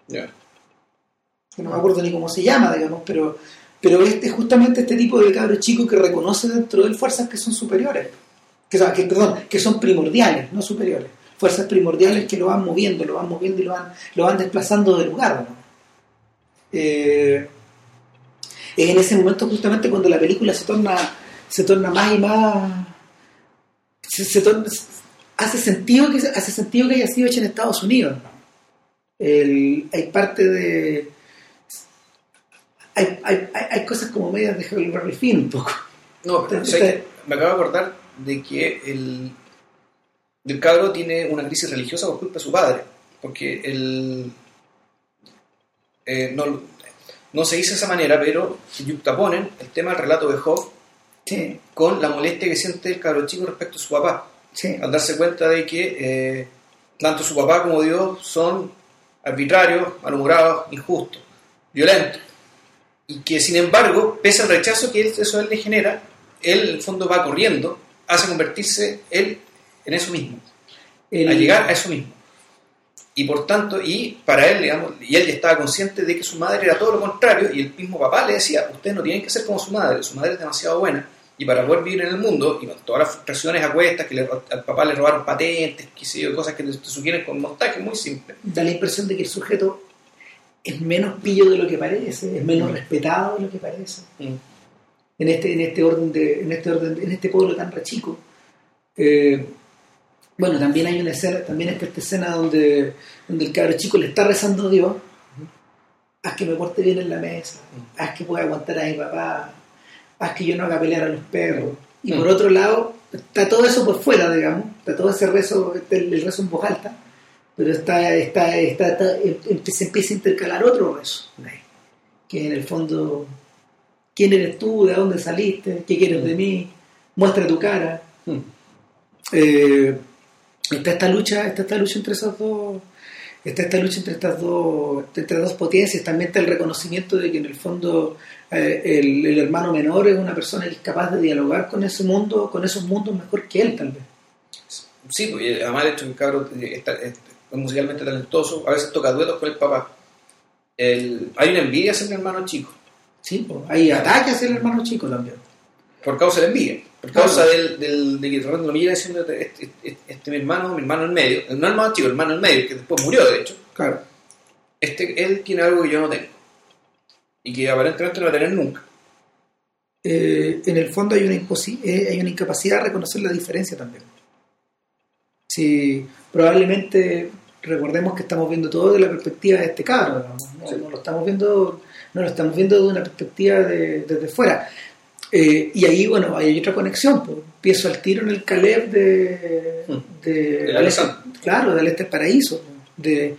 Que no me acuerdo ni cómo se llama digamos pero pero este justamente este tipo de cabro chico que reconoce dentro de él fuerzas que son superiores. Que, que, perdón, que son primordiales no superiores fuerzas primordiales que lo van moviendo, lo van moviendo y lo van, lo van desplazando de lugar. Eh, es en ese momento justamente cuando la película se torna, se torna más y más... hace, sentido que, hace sentido que haya sido hecha en Estados Unidos. hay parte de... Hay, hay, hay, cosas como medias de Harry Finn un poco. No, me acabo de acordar de que el, el cabro tiene una crisis religiosa por culpa de su padre, porque él eh, no, se dice de esa manera, pero se yuxtaponen el tema del relato de Job con la molestia que siente el cabro chico respecto a su papá, al darse cuenta de que eh, tanto su papá como Dios son arbitrarios, malhumorados, injustos, violentos, y que sin embargo, pese al rechazo que eso él le genera, él en el fondo va corriendo hace convertirse él en eso mismo, a llegar a eso mismo. Y por tanto, y para él, digamos, y él ya estaba consciente de que su madre era todo lo contrario, y el mismo papá le decía, ustedes no tienen que ser como su madre, su madre es demasiado buena, y para poder vivir en el mundo, y con todas las frustraciones a cuestas, que al papá le robaron patentes, que sé cosas que te, sugieren con montaje muy simple. Da la impresión de que el sujeto es menos pillo de lo que parece, es menos mm. respetado de lo que parece. Mm. En este, en este orden de, en este orden, en este pueblo tan rechico. Eh, bueno, también hay una escena, también está esta escena donde, donde el cabro chico le está rezando a Dios, haz que me porte bien en la mesa, haz que pueda aguantar a mi papá, haz que yo no haga pelear a los perros. Y por otro lado, está todo eso por fuera, digamos, está todo ese rezo, este, el rezo en voz alta, pero está, está, está, se empieza a intercalar otro rezo, que en el fondo, ¿quién eres tú? ¿De dónde saliste? ¿Qué quieres de mí? Muestra tu cara. Eh, está esta lucha, está esta lucha entre esas dos, está esta lucha entre estas dos, entre dos potencias, también está el reconocimiento de que en el fondo eh, el, hermano menor es una persona que es capaz de dialogar con ese mundo, con esos mundos mejor que él tal vez. Sí, pues, además de hecho el cabro es, musicalmente talentoso, a veces toca duetos con el papá. hay una envidia hacia el hermano chico. Sí, pues, hay ataques hacia el hermano chico también. Por causa de la envidia. Por causa del, del, de que Fernando lo mira diciendo, este, este, este, mi hermano, mi hermano en medio, no el hermano chico, el hermano en medio, que después murió de hecho. Claro. Este, él tiene algo que yo no tengo. Y que aparentemente no va a tener nunca. Eh, en el fondo hay una, eh, hay una incapacidad de reconocer la diferencia también. Si probablemente recordemos que estamos viendo todo de la perspectiva de este cabro, ¿no? lo estamos viendo, no lo estamos viendo de una perspectiva de, desde fuera. Eh, y ahí, bueno, hay otra conexión. Pues. Empiezo al tiro en el Caleb de. Hmm. de, claro, del Este Paraíso. De,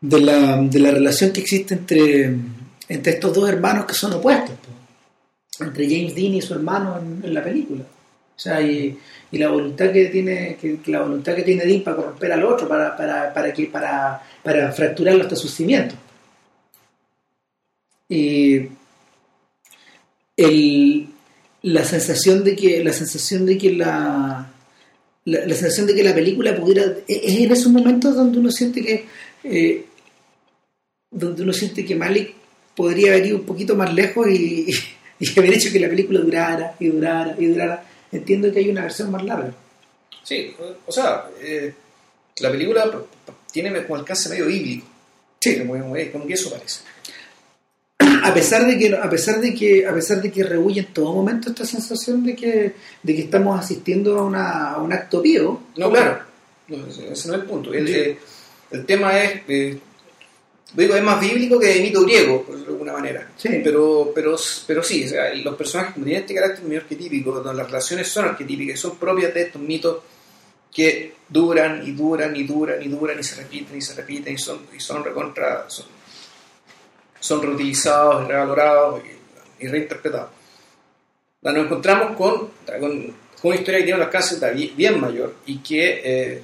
de, la, de la relación que existe entre, entre estos dos hermanos que son opuestos. Pues. Entre James Dean y su hermano en, la película. O sea, y, y, la voluntad que tiene que, la voluntad que tiene Dean para corromper al otro, para, para, para, que, para, para fracturarlo hasta sus cimientos. Y el, la sensación de que la sensación de que la, la, sensación de que la película pudiera es en esos momentos donde uno siente que eh, donde uno siente que Malik podría haber ido un poquito más lejos y, y, haber hecho que la película durara y durara y durara entiendo que hay una versión más larga sí o sea eh, la película tiene como alcance medio bíblico Sí. Mueve, como que eso parece. A pesar de que a pesar de que a pesar de que rehuye en todo momento esta sensación de que de que estamos asistiendo a, una, a un acto vivo No, claro. No, ese no es el punto. El, el tema es, eh, digo, es más bíblico que de mito griego, por alguna manera. Sí. Pero, pero, pero sí, o sea, los personajes como tienen este carácter muy arquetípico, donde las relaciones son arquetípicas, son propias de estos mitos que duran y duran y duran y duran y se repiten y se repiten y son, y son recontra, son, son reutilizados revalorados y, y reinterpretados. Sea, Nos encontramos con, con, con una historia que tiene un alcance bien, mayor y que eh,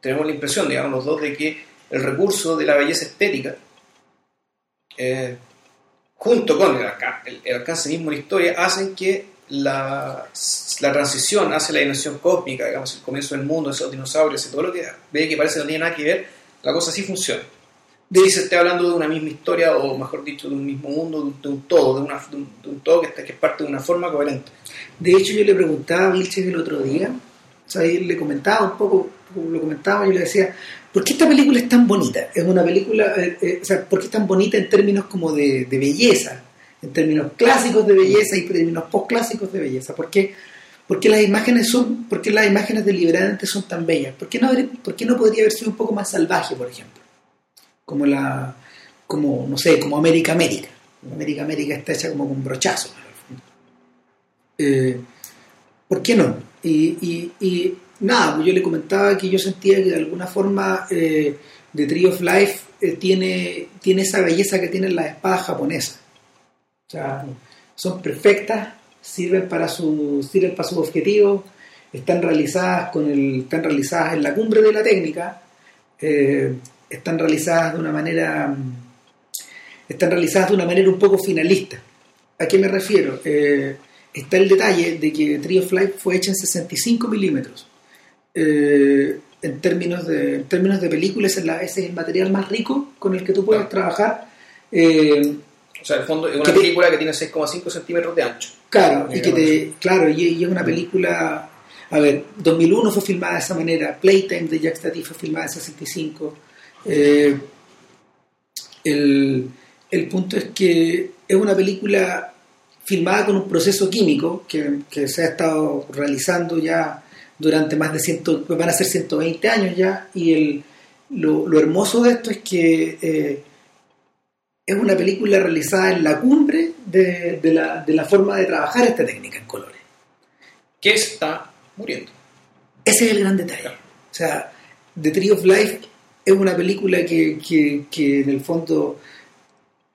tenemos la impresión, digamos, los dos, de que el recurso de la belleza estética, eh, junto con el, el- el alcance mismo de la historia, hacen que la, la transición hacia la dimensión cósmica, digamos, el comienzo del mundo, esos dinosaurios y todo lo que ve que parece que no tiene nada que ver, la cosa sí funciona. Si se esté hablando de una misma historia, o mejor dicho, de un mismo mundo, de un, de todo, de, una, de, un, de todo que, está, que es parte de una forma coherente. De hecho, yo le preguntaba a Vilches el otro día, o sea, y le comentaba un poco, lo comentaba, yo le decía, ¿por qué esta película es tan bonita? Es una película, eh, eh, o sea, ¿por qué es tan bonita en términos como de, de belleza? En términos clásicos de belleza y términos postclásicos de belleza. ¿Por qué? Porque las imágenes son, porque las imágenes deliberadamente son tan bellas. ¿Por qué no, por qué no podría haber sido un poco más salvaje, por ejemplo? Como la, como, no sé, como América América. América América está hecha como con brochazo. Eh, ¿Por qué no? Y, y- y nada, pues yo le comentaba que yo sentía que de alguna forma eh, The Tree of Life eh, tiene, tiene esa belleza que tienen las espadas japonesas. O sea, son perfectas, sirven para su, sirven para su objetivo, están realizadas, con el, están realizadas en la cumbre de la técnica, eh, están realizadas de una manera mm, están realizadas de una manera un poco finalista. ¿A qué me refiero? Eh, está el detalle de que Tree of Life fue hecha en 65 milímetros. Eh, en, términos de, en términos de películas, es, la- ese es el material más rico con el que tú puedes trabajar. Eh, O sea, en el fondo es ¿Qué una te- película que tiene 6,5 centímetros de ancho. Claro, y que te, claro, y, y es una película, a ver, 2001 fue filmada de esa manera, Playtime de Jack Stati fue filmada en 65. Eh, el, el punto es que es una película filmada con un proceso químico que, que se ha estado realizando ya durante más de 100, van a ser 120 años ya, y el, lo, lo hermoso de esto es que eh, es una película realizada en la cumbre de, de la, de la forma de trabajar esta técnica en colores. Que está muriendo. Ese es el gran detalle. O sea, The Tree of Life es una película que, que, que en el fondo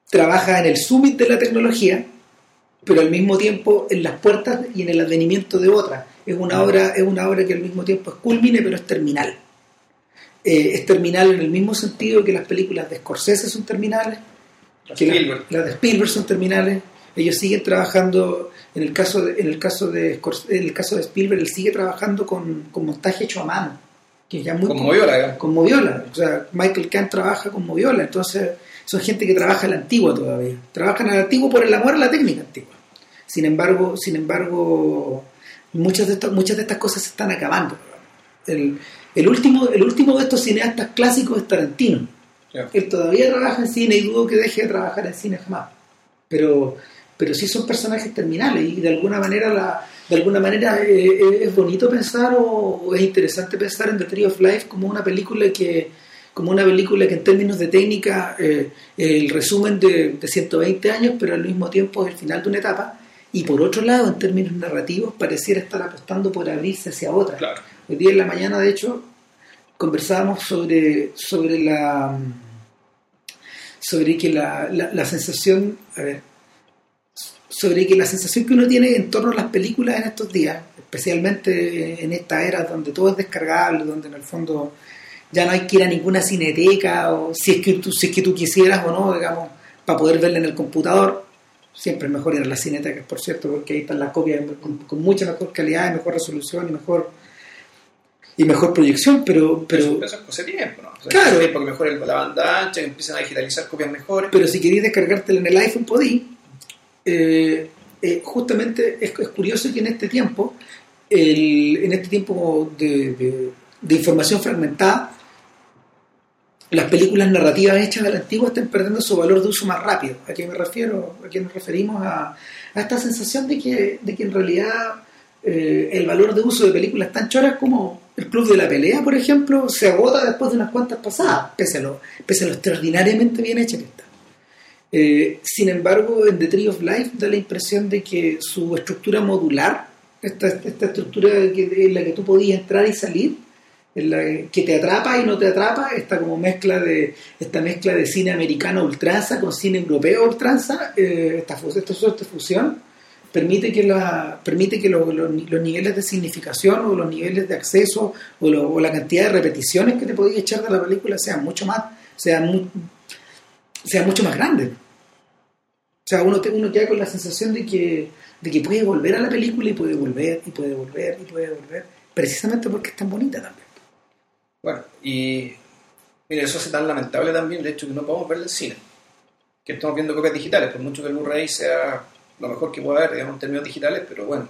trabaja en el summit de la tecnología, pero al mismo tiempo en las puertas y en el advenimiento de otra. Es una obra, es una obra que al mismo tiempo es culmine, pero es terminal. Eh, es terminal en el mismo sentido que las películas de Scorsese son terminales, que la- Spielberg. las de Spielberg son terminales. Ellos siguen trabajando, en el caso de, en el caso de, Scors- en el caso de Spielberg, él sigue trabajando con, con montaje hecho a mano, que ya muy Con moviola, con moviola. O sea, Michael Kahn trabaja con moviola, entonces son gente que trabaja a la antigua todavía. Trabajan a la antigua por el amor a la técnica antigua. Sin embargo, sin embargo, muchas de estas, muchas de estas cosas se están acabando. El, el último, el último de estos cineastas clásicos es Tarantino. Él todavía trabaja en cine y dudo que deje de trabajar en cine jamás. Pero, pero sí son personajes terminales y de alguna manera la, de alguna manera eh, eh, es bonito pensar o, o es interesante pensar en The Tree of Life como una película que como una película que en términos de técnica eh, el resumen de, de 120 años pero al mismo tiempo es el final de una etapa y por otro lado en términos narrativos pareciera estar apostando por abrirse hacia otra Claro. Hoy día en la mañana, de hecho, conversábamos sobre, sobre la sobre que la, la, la sensación, a ver, sobre que la sensación que uno tiene en torno a las películas en estos días, especialmente en esta era donde todo es descargable, donde en el fondo ya no hay que ir a ninguna cineteca, o si es que tú, si es que tú quisieras o no, digamos, para poder verla en el computador, siempre es mejor ir a las cinetecas, por cierto, porque ahí están las copias con, con mucha mejor calidad, y mejor resolución y mejor y mejor proyección, pero pero eso es cosa de tiempo, ¿no? O sea, Claro. hace tiempo que mejore la banda ancha, empiezan a digitalizar copias mejores. pero si queréis descargártela en el iPhone podí Eh, eh, justamente es, curioso que en este tiempo en este tiempo de, información fragmentada las películas narrativas hechas de la antigua estén perdiendo su valor de uso más rápido. ¿A qué me refiero? ¿A qué nos referimos? A, esta sensación de que, de que en realidad eh, el valor de uso de películas tan choras como el Club de la Pelea, por ejemplo, se agota después de unas cuantas pasadas, pese a lo, pese lo extraordinariamente bien hecha que está. Eh, sin embargo, en The Tree of Life da la impresión de que su estructura modular, esta, esta estructura en la que tú podías entrar y salir, que te atrapa y no te atrapa, esta como mezcla de esta mezcla de cine americano ultranza con cine europeo ultranza, eh, esta, esta, esta fusión permite que la permite que los niveles de significación o los niveles de acceso o, la cantidad de repeticiones que te podías echar de la película sean mucho más sean, sean mucho más grandes o sea uno, uno queda con la sensación de que de que puede volver a la película y puede volver y puede volver y puede volver precisamente porque es tan bonita también bueno, y mira, eso hace tan lamentable también el hecho que no podemos ver el cine. Que estamos viendo copias digitales, por mucho que el Blu-ray sea lo mejor que pueda haber, digamos, en términos digitales, pero bueno.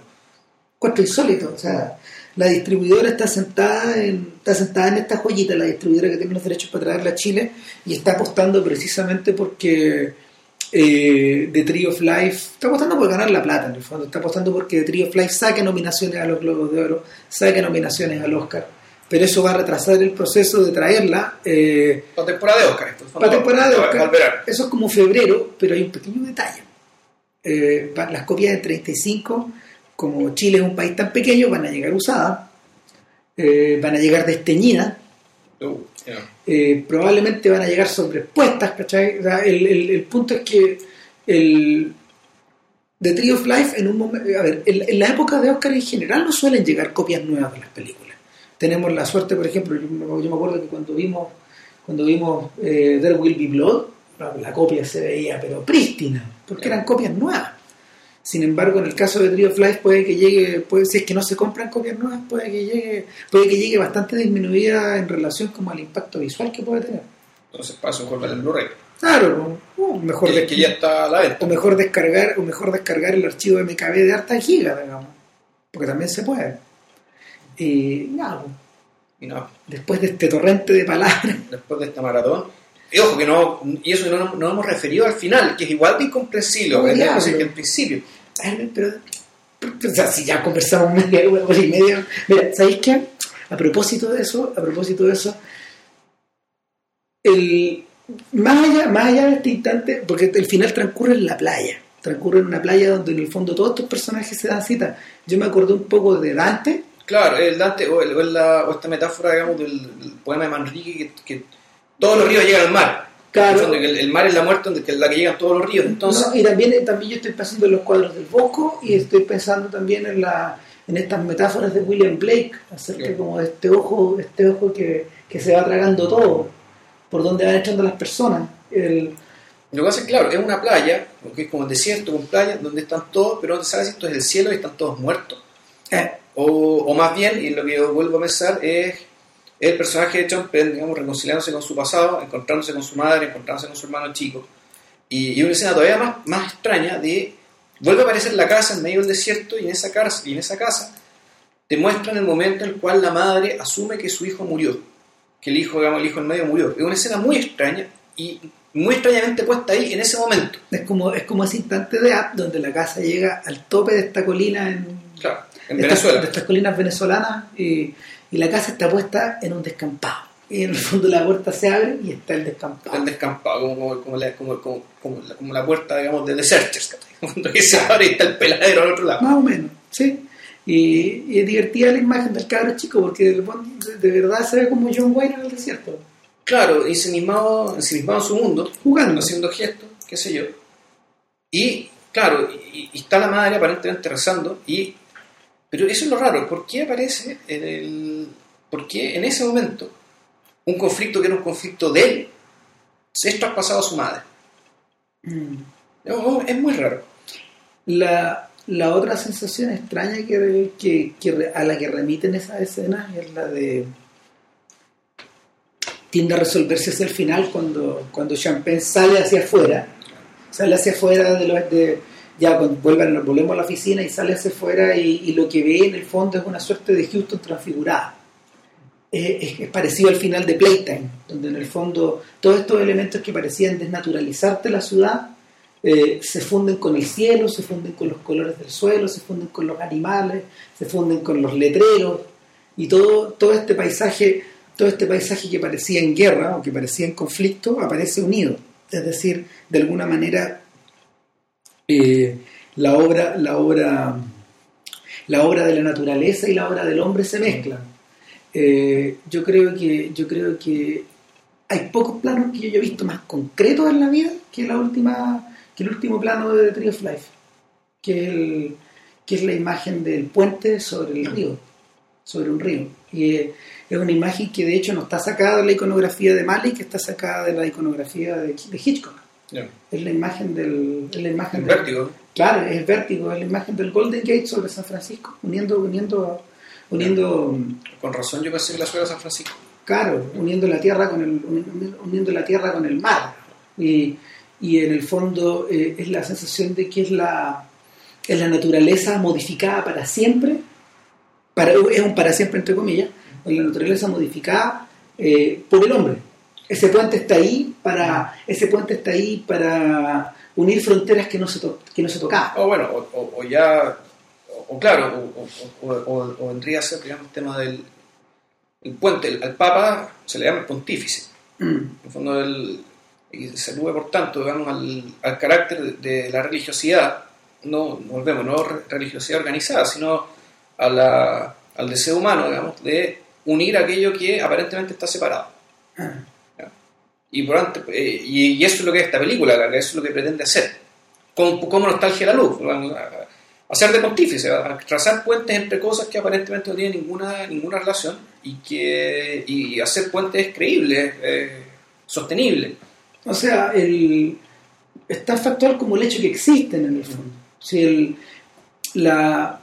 Cuatro insólito, o sea, la distribuidora está sentada en, está sentada en esta joyita, la distribuidora que tiene los derechos para traerla a Chile, y está apostando precisamente porque eh, The Tree of Life, está apostando por ganar la plata en el fondo, está apostando porque The Tree of Life saque nominaciones a los Globos de Oro, saque nominaciones al Oscar pero eso va a retrasar el proceso de traerla. Eh, para temporada de Oscar. para temporada de Oscar. Eso es como febrero, pero hay un pequeño detalle. Eh, las copias de 35, como Chile es un país tan pequeño, van a llegar usadas, eh, van a llegar desteñidas. Uh, eh, probablemente van a llegar sobrepuestas, ¿cachai? el, punto es que el, The Tree of Life, en un momento, a ver, en la época de Oscar en general no suelen llegar copias nuevas de las películas tenemos la suerte, por ejemplo, yo, me acuerdo que cuando vimos cuando vimos eh, There Will Be Blood, la, copia se veía pero prístina, porque eran copias nuevas. Sin embargo, en el caso de Trio Flies puede que llegue, puede, si es que no se compran copias nuevas, puede que llegue, puede que llegue bastante disminuida en relación como al impacto visual que puede tener. Entonces paso con el Blu-ray. Claro, mejor que, ya está a la venta. O mejor descargar, o mejor descargar el archivo MKB de harta giga, digamos. Porque también se puede. Y nada, y no. Después de este torrente de palabras. Después de esta maratón. Y ojo, que no, y eso no nos hemos referido al final, que es igual de incomprensible no, que el principio. Pero, o sea, si ya conversamos media hora y media. Mira, ¿sabéis qué? A propósito de eso, a propósito de eso, el, más, allá, más allá de este instante, porque el final transcurre en la playa, transcurre en una playa donde en el fondo todos estos personajes se dan cita. Yo me acordé un poco de Dante, Claro, el Dante, o, esta metáfora, digamos, del, poema de Manrique, que, todos los ríos llegan al mar. Claro. el, mar es la muerte donde es la que llegan todos los ríos. Entonces... y también, también yo estoy pensando en los cuadros del Bosco y estoy pensando también en, la, en estas metáforas de William Blake acerca como de este ojo, este ojo que, que, se va tragando todo, por donde van echando las personas. El, lo que pasa es claro, es una playa, que es como el desierto con playa, donde están todos, pero donde sabes esto es el cielo y están todos muertos. Eh, o, más bien, y lo que yo vuelvo a pensar, es el personaje de Penn, digamos, reconciliándose con su pasado, encontrándose con su madre, encontrándose con su hermano chico. Y, una escena todavía más, más extraña de vuelve a aparecer la casa en medio del desierto y en esa casa, y en esa casa te muestran el momento en el cual la madre asume que su hijo murió, que el hijo, digamos, el hijo en medio murió. Es una escena muy extraña y muy extrañamente puesta ahí en ese momento. Es como, es como ese instante de app donde la casa llega al tope de esta colina en, claro en Venezuela. de estas colinas venezolanas y, la casa está puesta en un descampado. Y en el fondo la puerta se abre y está el descampado. Está el descampado, como, como, la, como, como, la, puerta, digamos, de The Searchers. Cuando se abre y está el peladero al otro lado. Más o menos, sí. Y, es divertida la imagen del cabro chico porque de, verdad se ve como John Wayne en el desierto. Claro, ensimismado, ensimismado en su mundo, jugando, haciendo gestos, qué sé yo. Y claro, y está la madre aparentemente rezando y pero eso es lo raro, ¿por qué aparece en el... ¿Por qué en ese momento un conflicto que era un conflicto de él se es traspasado a su madre? Mm. Es muy raro. La, la otra sensación extraña que, que, a la que remiten esas escenas es la de tiende a resolverse hacia el final cuando, cuando Champagne sale hacia afuera, sale hacia afuera de, los, de, ya cuando vuelvan, volvemos a la oficina y sale hacia afuera y, lo que ve en el fondo es una suerte de Houston transfigurada. es, es parecido al final de Playtime, donde en el fondo todos estos elementos que parecían desnaturalizarte la ciudad eh, se funden con el cielo, se funden con los colores del suelo, se funden con los animales, se funden con los letreros y todo, todo este paisaje, todo este paisaje que parecía en guerra o que parecía en conflicto aparece unido. Es decir, de alguna manera eh, la obra, la obra, la obra de la naturaleza y la obra del hombre se mezclan. Eh, yo creo que, yo creo que hay pocos planos que yo he visto más concretos en la vida que la última, que el último plano de The Tree of Life, que es, el, que la imagen del puente sobre el río, sobre un río. Y es una imagen que de hecho no está sacada de la iconografía de Malik, está sacada de la iconografía de Hitchcock. Es la imagen del. Es la imagen del, vértigo. Claro, es vértigo, es la imagen del Golden Gate sobre San Francisco, uniendo, uniendo, uniendo. Con razón yo pensé que la ciudad de San Francisco. Claro, uniendo la tierra con el, uniendo la tierra con el mar. Y, y en el fondo eh, es la sensación de que es la, es la naturaleza modificada para siempre, para, es un para siempre entre comillas, es la naturaleza modificada eh, por el hombre ese puente está ahí para ese puente está ahí para unir fronteras que no se que no se tocaban o bueno o, ya o, claro o, vendría a ser digamos el tema del el puente al papa se le llama el pontífice mm. en el fondo del y se alude por tanto digamos al, al carácter de, la religiosidad no, volvemos no religiosidad organizada sino a la, al deseo humano digamos de unir aquello que aparentemente está separado ah. Y, por eh, y, eso es lo que es esta película, eso es lo que pretende hacer. Como, como nostalgia la luz. Hacer de pontífice, trazar puentes entre cosas que aparentemente no tienen ninguna, ninguna relación y, que, y hacer puentes creíbles, eh, sostenibles. O sea, el, es tan factual como el hecho que existen en el fondo. Si el, la,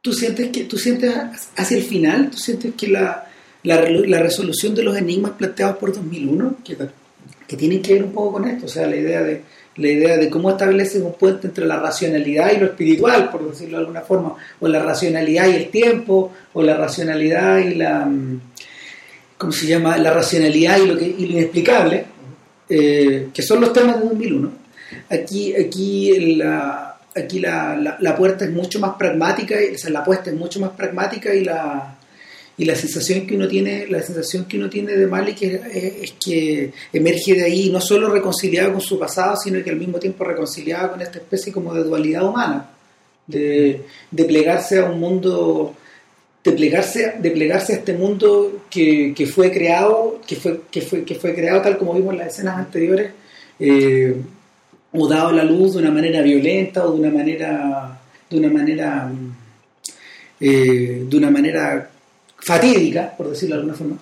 tú sientes que tú sientes hacia el final, tú sientes que la, la, la, resolución de los enigmas planteados por 2001, que, que tienen que ver un poco con esto, o sea, la idea de, la idea de cómo estableces un puente entre la racionalidad y lo espiritual, por decirlo de alguna forma, o la racionalidad y el tiempo, o la racionalidad y la, mm, ¿cómo se llama? La racionalidad y lo, que, y lo inexplicable, eh, que son los temas de 2001. Aquí, aquí la, aquí la, la, puerta es mucho más pragmática, o sea, la apuesta es mucho más pragmática y la, y la sensación que uno tiene la sensación que uno tiene de Malik es, que emerge de ahí no solo reconciliado con su pasado sino que al mismo tiempo reconciliado con esta especie como de dualidad humana de, de plegarse a un mundo de plegarse, de plegarse a este mundo que, que, fue creado que fue, que fue que fue creado tal como vimos en las escenas anteriores eh, o dado a la luz de una manera violenta o de una manera de una manera eh, de una manera fatídica, por decirlo de alguna forma,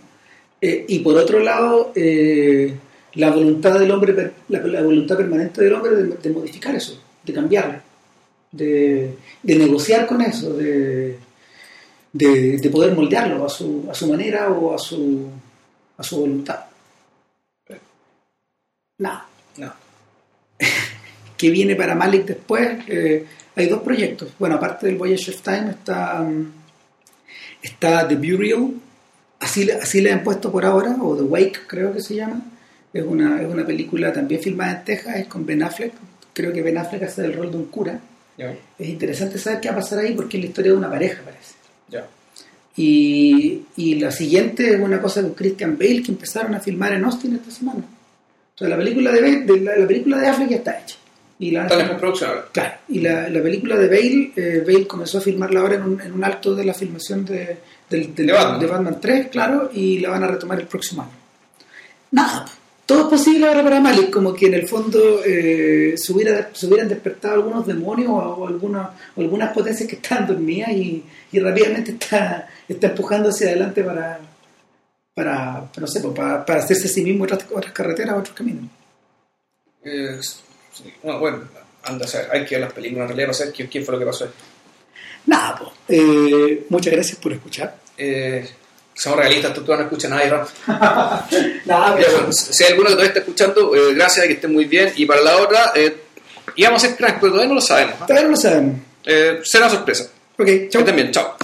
eh, y por otro lado, eh, la voluntad del hombre, la, voluntad permanente del hombre de, modificar eso, de cambiarlo, de, negociar con eso, de, de, poder moldearlo a su, a su manera o a su, a su voluntad. Nada. No. ¿Qué viene para Malik después? Eh, hay dos proyectos. Bueno, aparte del Voyage of Time está... Um, Está The Burial, así, así le han puesto por ahora, o The Wake creo que se llama. Es una, es una película también filmada en Texas, es con Ben Affleck. Creo que Ben Affleck hace el rol de un cura. Es interesante saber qué va a pasar ahí porque es la historia de una pareja, parece. Y, y, la siguiente es una cosa con Christian Bale que empezaron a filmar en Austin esta semana. Entonces la película de, Bale, la, película de Affleck ya está hecha. Y la, Claro, y la, la, película de Bale, eh, Bale comenzó a filmarla ahora en un, en un alto de la filmación de, de, Batman. 3, claro, y la van a retomar el próximo año. Nada, todo es posible ahora para Malik, como que en el fondo eh, se, hubiera, se, hubieran despertado algunos demonios o, algunas, algunas potencias que están dormidas y, y rápidamente está, está empujando hacia adelante para, para, no sé, pues, para, para hacerse a sí mismo otras, otras carreteras, otros caminos. No, bueno, anda a ser, hay que ver las películas, en realidad no sé quién, fue lo que pasó Nada, pues, eh, muchas gracias por escuchar. Eh, somos realistas, tú, tú no escuchas nadie, ¿no? Nada, pues, si hay alguno que todavía está escuchando, eh, gracias, que esté muy bien. Y para la otra, eh, íbamos a ser crack, pero todavía no lo sabemos. Todavía no lo sabemos. será sorpresa. Ok, chao. también, chao.